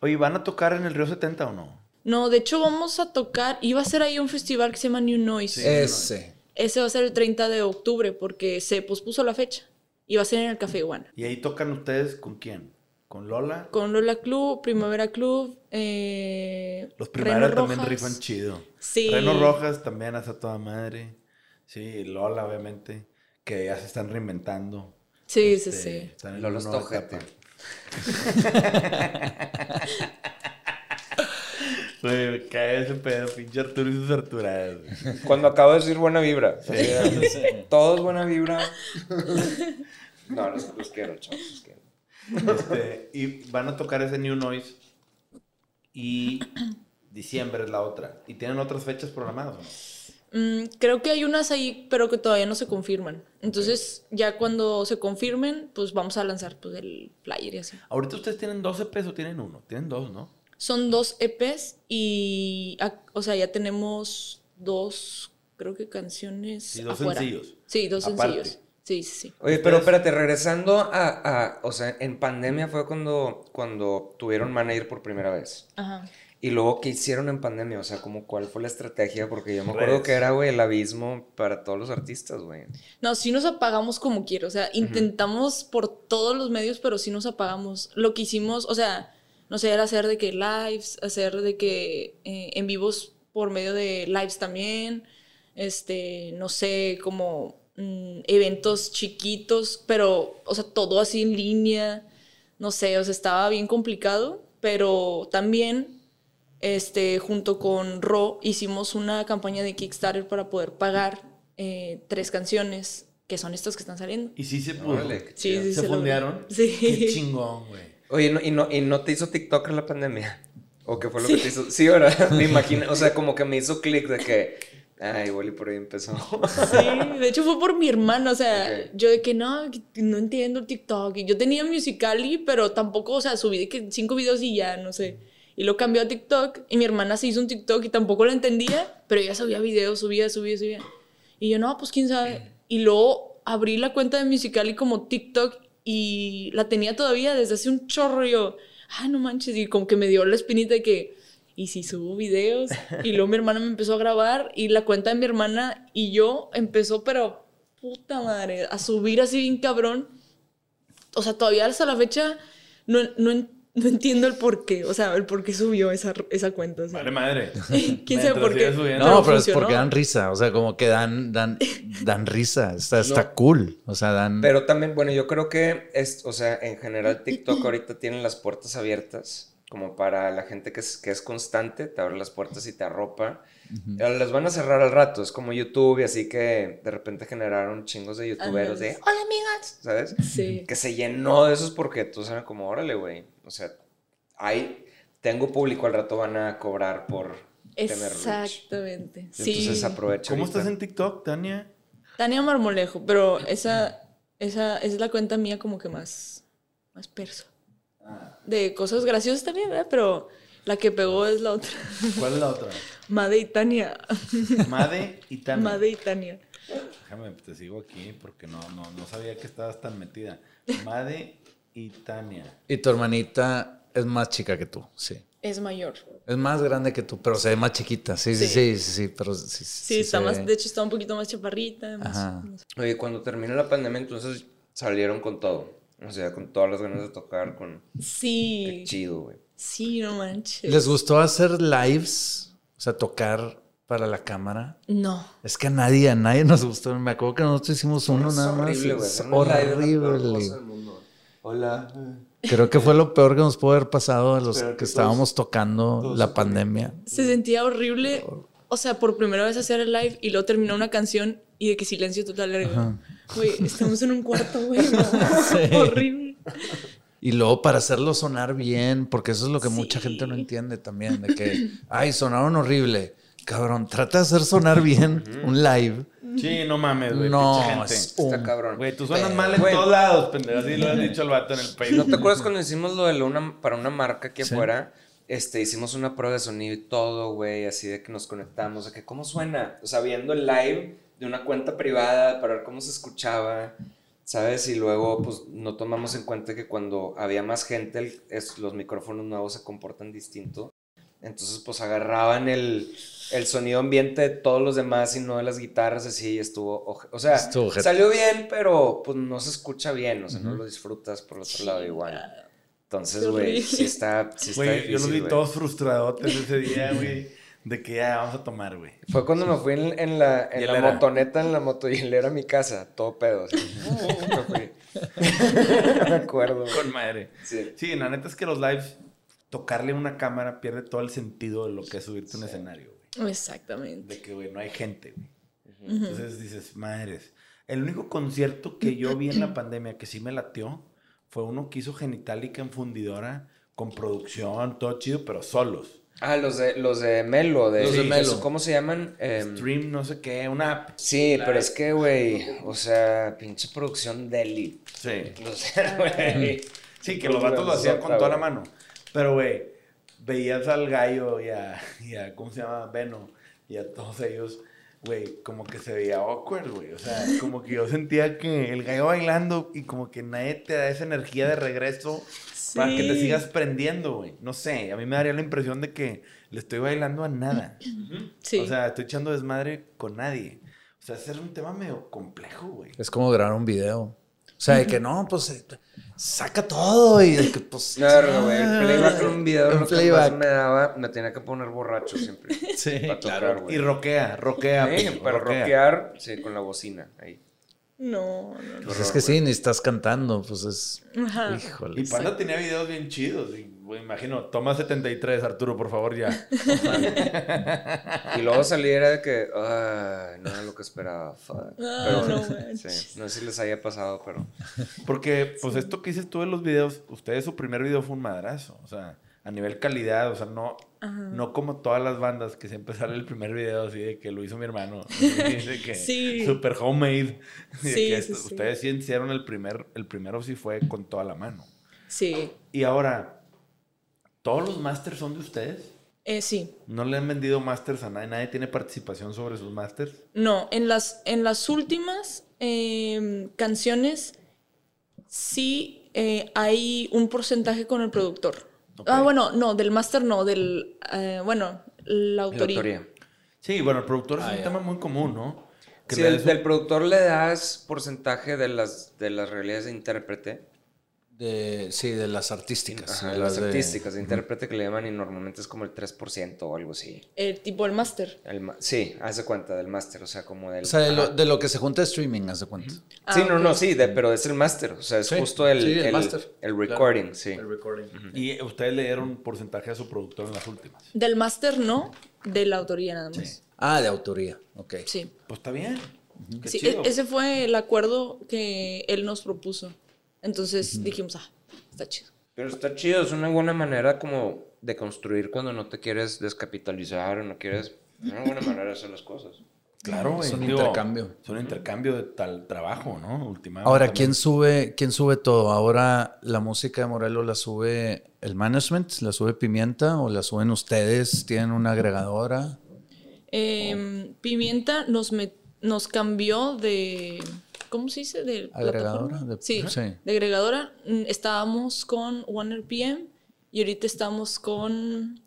Oye, ¿van a tocar en el Río 70 o no? No, de hecho vamos a tocar, iba a ser ahí un festival que se llama New Noise. Ese. Ese va a ser el 30 de octubre porque se pospuso la fecha. Y va a ser en el Café Iguana. ¿Y ahí tocan ustedes con quién? ¿Con Lola? Con Lola Club, Primavera Club, eh, Los Primavera también rifan chido. Sí. Reno Rojas también hace toda madre. Sí, Lola, obviamente, que ya se están reinventando. Sí, sí, este, sí. Lola está Güey, cae ese pedo, pinche Arturo y sus Arturadas. Cuando acabo de decir buena vibra. Sí, Todos buena vibra. No, los, quiero, chavos, los quiero. Este, y van a tocar ese New Noise. Y diciembre es la otra. ¿Y tienen otras fechas programadas o no? Mm, creo que hay unas ahí, pero que todavía no se confirman. Entonces, ya cuando se confirmen, pues vamos a lanzar pues, el flyer y así. Ahorita ustedes tienen dos EPs o tienen uno? Tienen dos, ¿no? Son dos EPs y, o sea, ya tenemos dos, creo que canciones. Y dos sencillos. Sí, dos sencillos. Sí, sí, sí. Oye, pero espérate, regresando a, a, o sea, en pandemia fue cuando, cuando tuvieron manager por primera vez. Ajá. Y luego, ¿qué hicieron en pandemia? O sea, como cuál fue la estrategia? Porque yo me acuerdo que era, güey, el abismo para todos los artistas, güey. No, sí nos apagamos como quiero. O sea, intentamos por todos los medios, pero sí nos apagamos. Lo que hicimos, o sea, no sé, era hacer de que lives, hacer de que eh, en vivos por medio de lives también. Este, no sé, como mm, eventos chiquitos, pero, o sea, todo así en línea. No sé, o sea, estaba bien complicado, pero también este, junto con Ro, hicimos una campaña de Kickstarter para poder pagar eh, tres canciones, que son estas que están saliendo. Y sí se pudo. Órale, Sí, sí, ¿Se se fundearon? Sí. Qué chingón, güey. Oye, ¿no- y, no, ¿y no te hizo TikTok la pandemia? ¿O qué fue lo que te hizo? Sí, ¿verdad? Me imagino, o sea, como que me hizo clic de que, ay, igual y por ahí empezó. Sí, de hecho fue por mi hermana, o sea, Ok. yo de que no, no entiendo TikTok. Y yo tenía Musical.ly, pero tampoco, o sea, subí de que cinco videos y ya, no sé. Y lo cambió a TikTok y mi hermana se hizo un TikTok y tampoco lo entendía, pero ella subía videos, subía, subía, subía. Y yo, no, pues quién sabe. Y luego abrí la cuenta de Musical.ly como TikTok y la tenía todavía desde hace un chorro. Y yo, ay, no manches. Y como que me dio la espinita de que, ¿y si subo videos? Y luego mi hermana me empezó a grabar y la cuenta de mi hermana y yo empezó, pero puta madre, a subir así bien cabrón. O sea, todavía hasta la fecha no, no, no entiendo el por qué. O sea, el por qué subió esa, esa cuenta. o sea. Vale madre. ¿Quién sabe por qué? subiendo. No, Pero pero es porque dan risa, o sea, como que dan, dan, dan risa, está, está cool, o sea, dan... Pero también, bueno, yo creo que es, o sea, en general TikTok ahorita tiene las puertas abiertas, como para la gente que es, que es constante, te abre las puertas y te arropa. Eh, Las van a cerrar al rato, es como YouTube y así que de repente generaron chingos de youtuberos de, hola amigas, ¿sabes? Sí. Que se llenó de esos porque todos eran como, órale, güey, o sea, hay, tengo público, al rato van a cobrar por tener reach. Exactamente. Sí. Entonces aprovecha ¿Cómo ahorita. estás en TikTok, Tania? Tania Marmolejo, pero esa, esa es la cuenta mía como que más, más perso. De cosas graciosas también, ¿verdad? Pero la que pegó es la otra. ¿Cuál es la otra? Made y Tania. Made y Tania. Made y Tania. Déjame, te sigo aquí porque no, no, no sabía que estabas tan metida. Made y Tania. Y tu hermanita es más chica que tú, sí. Es mayor. Es más grande que tú, pero se ve más chiquita, sí, sí, sí, sí, sí, pero sí, Sí, está se más, ve. de hecho está un poquito más chaparrita. más- Ajá. más- Oye, cuando terminó la pandemia, entonces salieron con todo. O sea, con todas las ganas de tocar, con... Qué Sí. chido, güey. Sí, no manches. ¿Les gustó hacer lives? O sea, tocar para la cámara. No. Es que a nadie, a nadie nos gustó. Me acuerdo que nosotros hicimos uno Es nada más. horrible, güey. Es horrible. Hola. Creo que fue lo peor que nos pudo haber pasado a los Pero que, que estábamos tocando la pandemia. Se sentía horrible. O sea, por primera vez hacer el live y luego terminó una canción y de que silencio total. era como, Güey, estamos en un cuarto, güey. no, Horrible. Y luego para hacerlo sonar bien, porque eso es lo que mucha Sí. gente no entiende también, de que, ay, sonaron horrible. Cabrón, trata de hacer sonar bien un live. Sí, no mames, güey. No, gente. es Está un- cabrón. Güey, tú suenas Pero, mal en todos lados, pendejo. Así lo has dicho al vato en el ¿No Facebook. te acuerdas cuando hicimos lo de la una, para una marca aquí Sí. afuera? Este, hicimos una prueba de sonido y todo, güey, así de que nos conectamos, de que cómo suena, o sea, viendo el live de una cuenta privada para ver cómo se escuchaba, ¿sabes? Y luego, pues, no tomamos en cuenta que cuando había más gente, el- es- los micrófonos nuevos se comportan distinto. Entonces, pues, agarraban el, el sonido ambiente de todos los demás y no de las guitarras, así, y estuvo, o sea, Estuvo salió bien, pero, pues, no se escucha bien, o sea, no lo disfrutas por el otro lado igual. Entonces, Qué güey, sí está, sí está difícil, yo los vi todos frustradotes ese día, güey. De que ya vamos a tomar, güey. Fue cuando me fui en, en la, en la motoneta, en la motohielera a mi casa, todo pedo. así. Me fui. me acuerdo. Con madre. Sí. Sí, la neta es que los lives, tocarle una cámara pierde todo el sentido de lo que es subirte a un escenario, güey. Exactamente. De que, güey, no hay gente, güey. Entonces dices, madres. El único concierto que yo vi en la pandemia que sí me latió fue uno que hizo Genitalica en fundidora, con producción, todo chido, pero solos. Ah, los de, los de Melo. De, Los de sí, Melo. ¿Cómo se llaman? Em, Stream, no sé qué, una app. sí, pero es que, güey, o sea, pinche producción de elite. Sí. O sea, güey. Sí, que los vatos lo hacían con toda la mano. Pero, güey, veías al gallo y a, y a, ¿cómo se llama? Beno y a todos ellos, güey, como que se veía awkward, güey. O sea, como que yo sentía que el gallo bailando y como que nadie te da esa energía de regreso para que te sigas prendiendo, güey. No sé, a mí me daría la impresión de que le estoy bailando a nada. Sí. O sea, estoy echando desmadre con nadie. O sea, ese es un tema medio complejo, güey. Es como grabar un video. O sea, de que no, pues eh, saca todo y de que pues... Claro, güey. El playback en un video Un lo que más me daba, me tenía que poner borracho siempre. Sí, para tocar, güey. Y roquea, roquea. Sí, Peño, para roquea. rockear, sí, con la bocina, ahí. No, no, no. Pues es que sí, ni estás cantando, pues es... Ajá. Híjole. Y Panda tenía videos bien chidos. Y Güey, imagino, toma 73, Arturo, por favor, ya. Y luego saliera de que, ay, no era lo que esperaba. fuck". Ah, Pero, no sí, no sé si les haya pasado, pero. Porque, pues, esto que dices tú en los videos, ustedes su primer video fue un madrazo. O sea, a nivel calidad, o sea, no, no como todas las bandas que siempre sale el primer video así de que lo hizo mi hermano. de que Sí. Super homemade. Sí, que sí, esto- sí. Ustedes sí hicieron el primer, el primero sí fue con toda la mano. Sí, Y ahora, ¿todos los masters son de ustedes? eh, sí. ¿No le han vendido masters a nadie? ¿Nadie tiene participación sobre sus masters? No, en las, en las últimas em, canciones sí eh, hay un porcentaje con el productor. Ah, bueno, no, del máster no, del, eh, bueno, la La autoría. Sí, bueno, el productor es Ah, un ya. tema muy común, ¿no? Que Si le del, des- del productor le das porcentaje de las, de las realidades de intérprete, De, sí, de las artísticas. ajá, de las artísticas de intérprete que le llaman y normalmente es como el 3% o algo así. Eh, tipo el máster. Sí, hace cuenta del máster, o sea, como del... O sea, de lo, de lo que se junta streaming, haz de cuenta. Ah, sí, no, ok. no, sí, de- pero es el máster, o sea, es Sí, justo el, sí, el el, máster, el claro. recording, sí. El recording. Y ustedes le dieron porcentaje a su productor en las últimas. Del máster no, de la autoría nada más. Ah, de autoría. Ok. Sí. Pues está bien. Qué Sí, chido. e- ese fue el acuerdo que él nos propuso. Entonces dijimos, ah, está chido. Pero está chido, es una buena manera como de construir cuando no te quieres descapitalizar o no quieres... Es una buena manera de hacer las cosas. Claro. Es un Digo, intercambio. Es un intercambio de tal trabajo, ¿no? Últimamente. Ahora, también. ¿quién sube, ¿quién sube todo? Ahora, ¿la música de Morelos la sube el management? ¿La sube Pimienta? ¿O la suben ustedes? ¿Tienen una agregadora? Em, Pimienta nos, met- nos cambió de. ¿Cómo se dice? De Agregadora, plataforma. de- sí, sí. de agregadora. Mm, Estábamos con OneRPM y ahorita estamos con.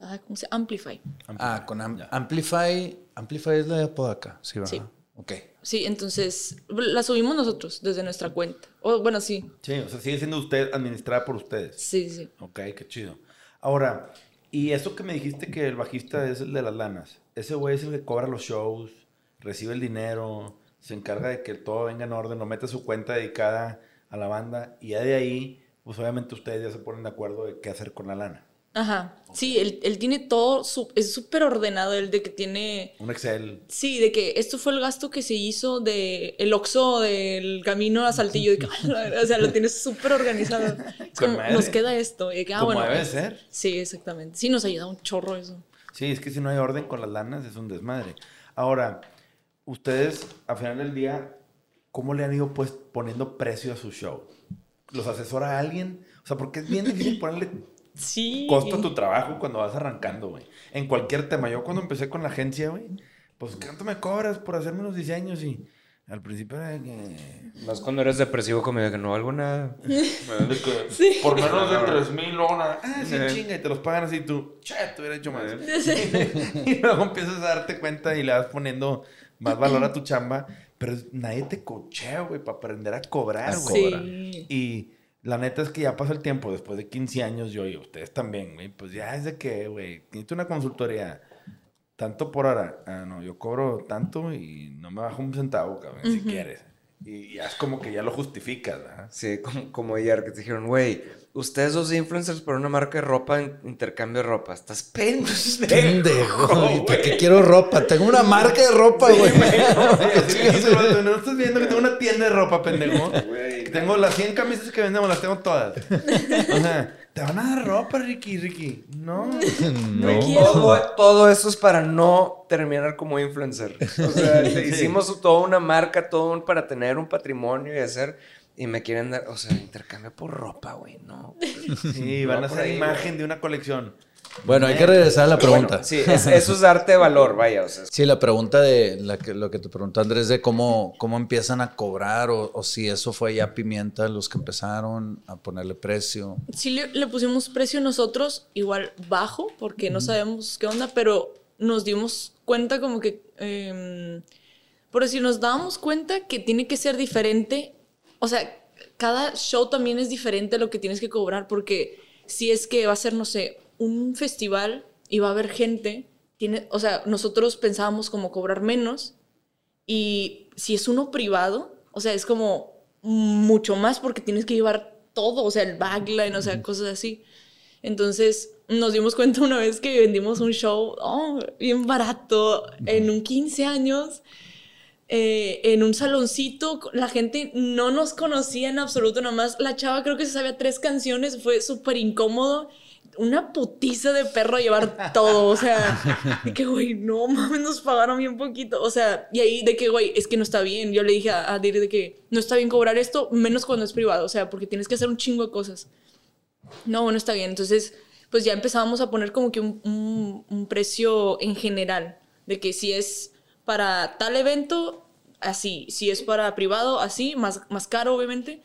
ah, ¿Cómo se llama? Amplify. Ah, con Am- Amplify. Amplify es la de Apodaca, sí, ¿verdad? Sí. Ok. Sí, entonces la subimos nosotros desde nuestra cuenta. O, bueno, sí. Sí, o sea, sigue siendo usted administrada por ustedes. Sí, sí. Ok, qué chido. Ahora, y eso que me dijiste que el bajista es el de las lanas. Ese güey es el que cobra los shows, recibe el dinero, se encarga de que todo venga en orden, lo mete a su cuenta dedicada a la banda y ya de ahí, pues obviamente ustedes ya se ponen de acuerdo de qué hacer con la lana. Ajá. Sí, él, él tiene todo, su- es súper ordenado, el de que tiene... Un Excel. Sí, de que esto fue el gasto que se hizo de el Oxxo del camino a Saltillo. O sea, lo tienes súper organizado. Es como, nos queda esto. Y de que, ah, Como bueno. debe es- ser. Sí, exactamente. Sí, nos ayuda un chorro eso. Sí, es que si no hay orden con las lanas es un desmadre. Ahora, ustedes, al final del día, ¿cómo le han ido pues poniendo precio a su show? ¿Los asesora alguien? O sea, porque es bien difícil ponerle Sí. costo a tu trabajo cuando vas arrancando, güey. En cualquier tema. Yo cuando empecé con la agencia, güey, pues ¿cuánto me cobras por hacerme los diseños? Y al principio era que... Más cuando eres depresivo conmigo que no valgo nada. de que Por menos de 3 mil, nada. Ah, sí, chinga. Y te los pagan así tú. Che, te hubiera hecho más. y luego empiezas a darte cuenta y le vas poniendo más valor a tu chamba. Pero nadie te cochea, güey, para aprender a cobrar, güey. Sí. Y la neta es que ya pasa el tiempo, después de 15 años, yo y ustedes también, güey. Pues ya es de que, güey, necesito una consultoría. Tanto por hora. Ah, no, yo cobro tanto y no me bajo un centavo, cabrón, si quieres. Y ya es como que ya lo justificas, ¿verdad? Sí, como, como ayer que te dijeron, güey, ustedes dos influencers por una marca de ropa intercambio de ropa. Estás pendejo. Pendejo. güey, ¿Para qué quiero ropa? Tengo una marca de ropa, güey. no estás viendo que tengo una tienda de ropa, pendejo. Güey, tengo las 100 camisas que vendemos, las tengo todas. O sea, te van a dar ropa, Ricky, Ricky. No. No. Todo, todo esto es para no terminar como influencer. O sea, te hicimos toda una marca, todo un- para tener un patrimonio y hacer. Y me quieren dar, o sea, intercambio por ropa, güey, no. Sí, Va van a hacer ahí, imagen de una colección. Bueno, hay que regresar a la pregunta. Bueno, sí, es- eso es darte valor, vaya, o sea. Sí, la pregunta de la que, lo que te preguntó Andrés de cómo, cómo empiezan a cobrar o, o si eso fue ya Pimienta los que empezaron a ponerle precio. Sí le, le pusimos precio nosotros, igual bajo, porque no sabemos qué onda, pero nos dimos cuenta como que, em, por decir, nos dábamos cuenta que tiene que ser diferente. O sea, cada show también es diferente a lo que tienes que cobrar, porque si es que va a ser, no sé, un festival y va a haber gente, tiene, o sea, nosotros pensábamos como cobrar menos, y si es uno privado, o sea, es como mucho más porque tienes que llevar todo, o sea, el backline, o sea, cosas así. Entonces nos dimos cuenta una vez que vendimos un show oh, bien barato en un 15 años. eh, en un saloncito, la gente no nos conocía en absoluto, nada más la chava creo que se sabía tres canciones, fue súper incómodo una putiza de perro a llevar todo, o sea, de que, güey, no mames, nos pagaron bien poquito, o sea, y ahí de que, güey, es que no está bien, yo le dije a, a de que no está bien cobrar esto, menos cuando es privado, o sea, porque tienes que hacer un chingo de cosas. No, no está bien, entonces, pues ya empezábamos a poner como que un, un- un precio en general, de que si es para tal evento, así, si es para privado, así, más, más caro, obviamente,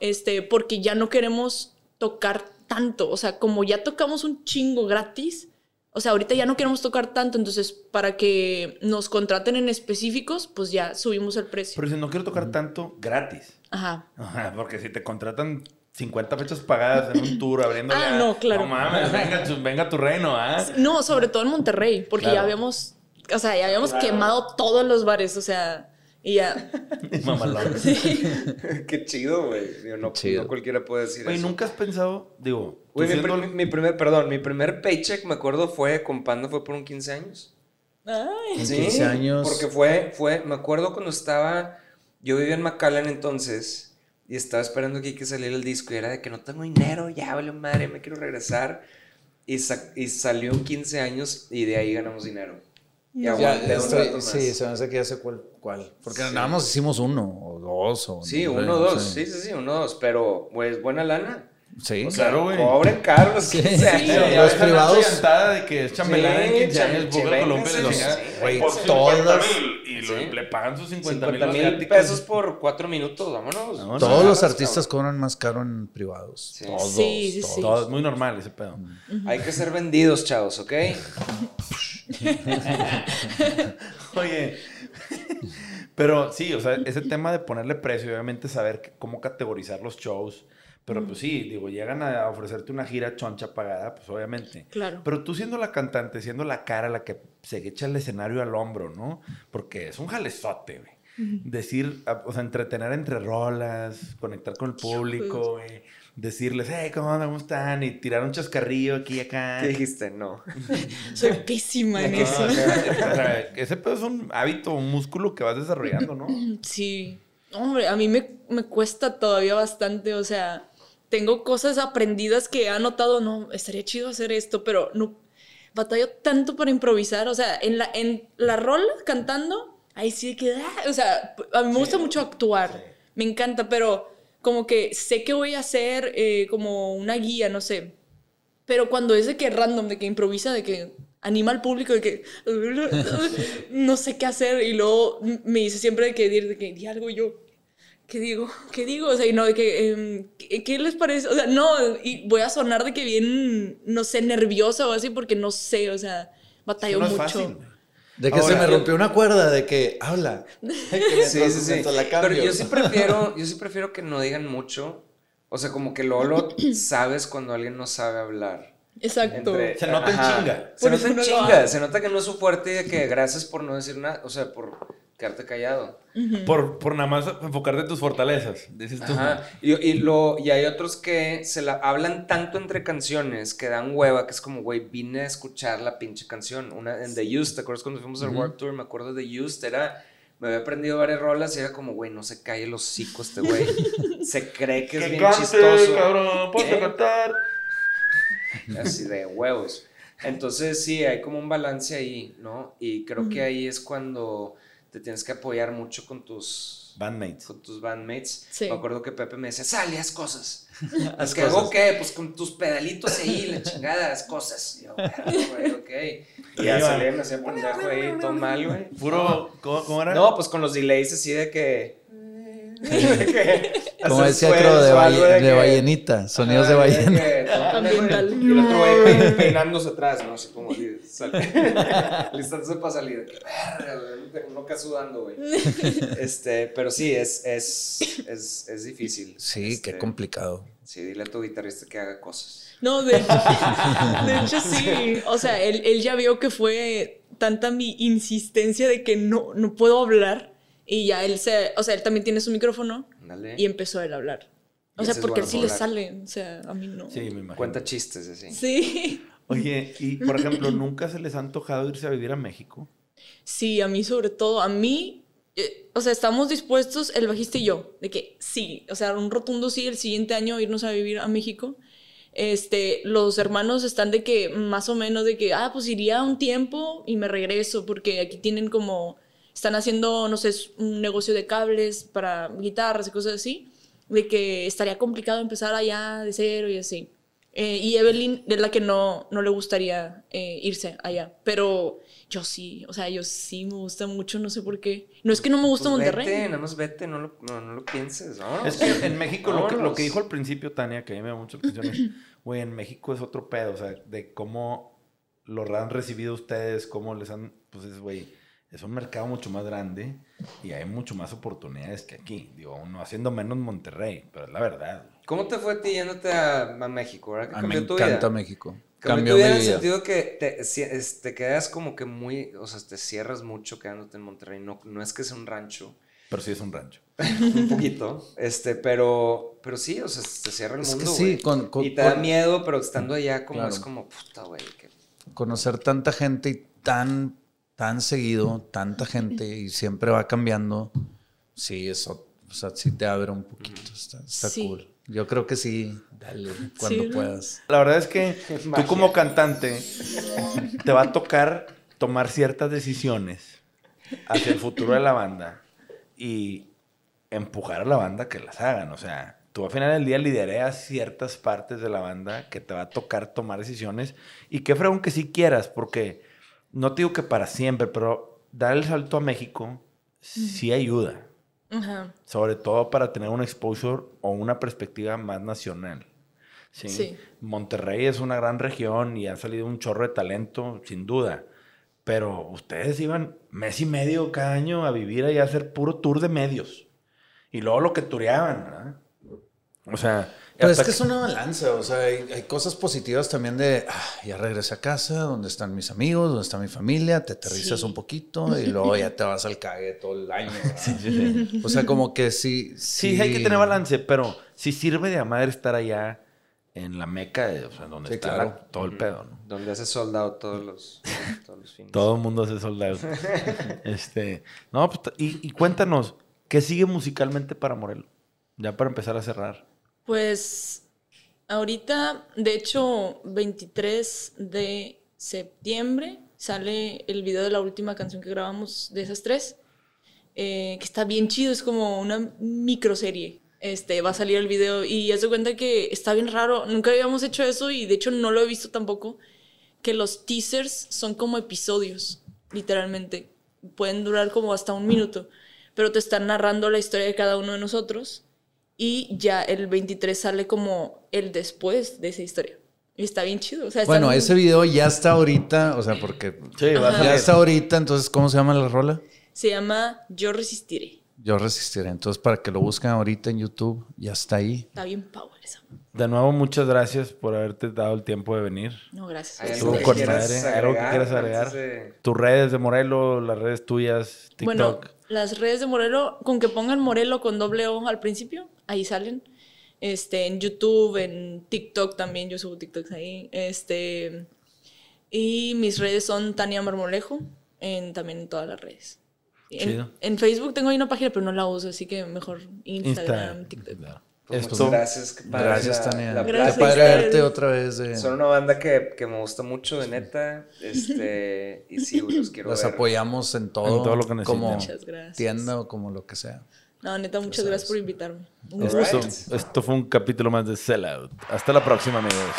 este, porque ya no queremos tocar tanto, o sea, como ya tocamos un chingo gratis, o sea, ahorita ya no queremos tocar tanto, entonces para que nos contraten en específicos, pues ya subimos el precio. Pero si no quiero tocar tanto, gratis. Ajá. Ajá, porque si te contratan 50 fechas pagadas en un tour abriendo Ah, no, claro. No mames, venga, tu- venga tu reino, ¿ah? No, sobre todo en Monterrey, porque Claro. ya habíamos, o sea, ya habíamos quemado todos los bares, o sea, y ya. Mamalón. Qué chido, güey. No, Chido. no cualquiera puede decir Güey, eso. ¿nunca has pensado, digo, Güey, mi, pri- mi primer, perdón, mi primer paycheck, me acuerdo, fue con Panda, fue por un 15 años. Ay, En 15 años. Porque fue, fue, me acuerdo cuando estaba, yo vivía en McAllen entonces, y estaba esperando que, que saliera el disco, y era de que no tengo dinero, ya vale madre, me quiero regresar. Y, sa- y salió en 15 años, y de ahí ganamos dinero. Y Ya, estoy- sí, se me hace que ya sé cuál. cuál. Porque Sí. nada más hicimos uno o dos. O, Sí, uno, no dos, sí, sí, sí, uno, dos, pero, pues, buena lana. Sí, O sea, Claro, güey. cobren caro los Sí. 15 Sí, años. Ya los privados- de que es chambelán en Sí, 15 años, cham- Boca Colombia sí, güey, Por todas- 50 mil, Y lo- Sí. le pagan sus 50 mil 50 mil pesos por 4 minutos, vámonos. Vámonos. Todos los Cabrón. artistas cobran más caro en privados. Sí. Todos. Sí, sí, todos. sí. Muy normal ese pedo. Hay que ser vendidos, chavos, ¿ok? Oye, pero sí, o sea, ese tema de ponerle precio, obviamente saber cómo categorizar los shows. Pero pues sí, digo, llegan a ofrecerte una gira choncha pagada, pues obviamente. Claro. Pero tú siendo la cantante, siendo la cara, la que se echa el escenario al hombro, ¿no? Porque es un jalezote, güey. Decir, a- o sea, entretener entre rolas, conectar con el público, güey. Decirles, hey, ¿cómo andan? ¿Cómo están? Y tirar un chascarrillo aquí y acá. ¿Qué dijiste? No. Soy pésima en No, eso. o sea, o sea, ese pedo es un hábito, un músculo que vas desarrollando, ¿no? Sí. Hombre, a mí me, me cuesta todavía bastante, o sea, tengo cosas aprendidas que he anotado, no, estaría chido hacer esto, pero no, batallo tanto para improvisar, o sea, en la, en la rola cantando, ahí sí que, ah, o sea, a mí me gusta mucho actuar, me encanta, pero como que sé que voy a hacer eh, como una guía, no sé, pero cuando es de que random, de que improvisa, de que anima al público, de que no sé qué hacer. Y luego me dice siempre de que, de que di algo yo. ¿Qué digo? ¿Qué digo? O sea, y no, de que, em, ¿qué, qué les parece? O sea, no, y voy a sonar de que bien, no sé, nerviosa o así, porque no sé, o sea, batallo no mucho. fácil. De que se me rompió una cuerda, de que habla. Sí, sí, sí. La Pero yo sí prefiero, yo sí prefiero que no digan mucho. O sea, como que luego lo sabes cuando alguien no sabe hablar. Exacto. Entre- Se nota en chinga. Se nota en chinga. Se nota que no es su fuerte y de que gracias por no decir nada. O sea, por quedarte callado. Por, por nada más enfocarte en tus fortalezas, dices tú. Ajá. Y, y, lo, y hay otros que se la hablan tanto entre canciones que dan hueva, que es como, güey, vine a escuchar la pinche canción. Una en The Used, ¿te acuerdas cuando fuimos al World Tour? Me acuerdo de The Used, era. Me había aprendido varias rolas y era como, güey, no se calle los hocico este güey. se cree que es Que bien cante, chistoso. cabrón, ponte a ¿Eh? cantar. Así de huevos. Entonces, sí, hay como un balance ahí, ¿no? Y creo que ahí es cuando te tienes que apoyar mucho con tus Bandmates. con tus bandmates. Sí. Me acuerdo que Pepe me decía, sale, haz cosas. Haz ¿Es que hago qué? Pues con tus pedalitos ahí, la chingada, haz cosas. Y yo, "Verga, güey, ok. Y ya salía, me hacía pendejo ahí, todo mal, güey. Puro, ¿cómo, cómo era? No, pues con los delays así de que... Como decía creo de, que- ballenita, sonidos Ajá, de ballena. Y el otro güey pe- peinándose atrás, ¿no? Así como sal- listándose para salir. Uno acá sudando, güey. Este, pero sí, es, es, es, es difícil. Sí, Este, qué complicado. Sí, dile a tu guitarrista que haga cosas. No, de hecho, de hecho sí. O sea, él, él ya vio que fue tanta mi insistencia de que no, no puedo hablar. Y ya él se, o sea, él también tiene su micrófono Dale. y empezó él a hablar. O sea, porque a él sí le sale, o sea, a mí no. Sí, me imagino. Cuenta chistes así. Sí. Oye, y por ejemplo, ¿nunca se les ha antojado irse a vivir a México? Sí, a mí sobre todo, a mí, eh, o sea, estamos dispuestos, el bajista y yo, de que sí, o sea, un rotundo sí, el siguiente año irnos a vivir a México. Este, los hermanos están de que más o menos de que, ah, pues iría un tiempo y me regreso, porque aquí tienen como, están haciendo, no sé, un negocio de cables para guitarras y cosas así de que estaría complicado empezar allá de cero y así. Eh, y Evelyn es la que no, no le gustaría eh, irse allá, pero yo sí, o sea, yo sí me gusta mucho, no sé por qué. No es que no me gusta pues Monterrey. Vete, nada más vete, no lo, no, no lo pienses. ¿no? Es que en México, lo que, lo que, dijo al principio Tania, que a mí me da mucha atención, es, güey, en México es otro pedo, o sea, de cómo lo han recibido ustedes, cómo les han, pues es, güey, es un mercado mucho más grande y hay mucho más oportunidades que aquí. Digo, uno haciendo menos Monterrey, pero es la verdad. ¿Cómo te fue a ti yéndote a, México? ¿verdad? a mí me encanta México. Cambió, mi vida. en el sentido que te, te, quedas como que muy, o sea, te cierras mucho quedándote en Monterrey. No, no es que sea un rancho. Pero sí es un rancho. un poquito. Este, pero, pero sí, o sea, te cierra el mundo. sí, y te da miedo, pero estando allá como es como, puta, güey. Conocer tanta gente y tan tan seguido, tanta gente y siempre va cambiando, sí, eso, o sea, sí te abre un poquito, está, cool. Yo creo que sí, dale, cuando puedas. La verdad es que tú como cantante te va a tocar tomar ciertas decisiones hacia el futuro de la banda y empujar a la banda que las hagan, o sea, tú al final del día lidereas ciertas partes de la banda que te va a tocar tomar decisiones y qué fregón que sí quieras, porque no te digo que para siempre, pero dar el salto a México sí ayuda. Sobre todo para tener un exposure o una perspectiva más nacional. ¿sí? Monterrey es una gran región y ha salido un chorro de talento, sin duda. Pero ustedes iban mes y medio cada año a vivir allá a hacer puro tour de medios. Y luego lo que tureaban, ¿verdad? O sea, pero es que es una balanza, o sea, hay, cosas positivas también de, ah, ya regresé a casa, donde están mis amigos, donde está mi familia, te aterrizas un poquito y luego ya te vas al cague todo el año. Sí, sí, sí. O sea, como que sí, sí. hay que tener balance, pero sí sirve de madre estar allá en la meca, o sea, donde está todo el pedo, ¿no? Donde hace soldado todos los, todos los fines. Todo el mundo hace soldado. este, no, pues, y, y cuéntanos, ¿qué sigue musicalmente para Morelos? Ya para empezar a cerrar. Pues ahorita, de hecho, 23 de septiembre sale el video de la última canción que grabamos de esas tres, eh, que está bien chido, es como una microserie. Este, va a salir el video y se cuenta que está bien raro, nunca habíamos hecho eso y de hecho no lo he visto tampoco, que los teasers son como episodios, literalmente. Pueden durar como hasta un minuto, pero te están narrando la historia de cada uno de nosotros y ya el 23 sale como el después de esa historia. Y está bien chido. bueno, ese video ya está ahorita, o sea, porque ya está ahorita, entonces, ¿cómo se llama la rola? Se llama Yo Resistiré. Yo Resistiré. Entonces, para que lo busquen ahorita en YouTube, ya está ahí. Está bien power eso. De nuevo, muchas gracias por haberte dado el tiempo de venir. No, gracias. Estuvo con madre. ¿Algo que quieras agregar? Tus redes de Morelo, las redes tuyas, TikTok. Bueno, las redes de Morelo, con que pongan Morelo con doble O al principio, ahí salen. Este, en YouTube, en TikTok también, yo subo TikToks ahí. Este, y mis redes son Tania Marmolejo, en, también en todas las redes. En, en, Facebook tengo ahí una página, pero no la uso, así que mejor Instagram, TikTok. Pues Esto, gracias. Gracias, Tania. Gracias. verte otra vez. Son una banda que, que, me gusta mucho, de neta. Este, y sí, los quiero Los apoyamos en todo. En todo lo que necesiten. Como tienda o como lo que sea. No, neta, muchas gracias por invitarme. Esto, esto, fue un capítulo más de Sellout. Hasta la próxima, amigos.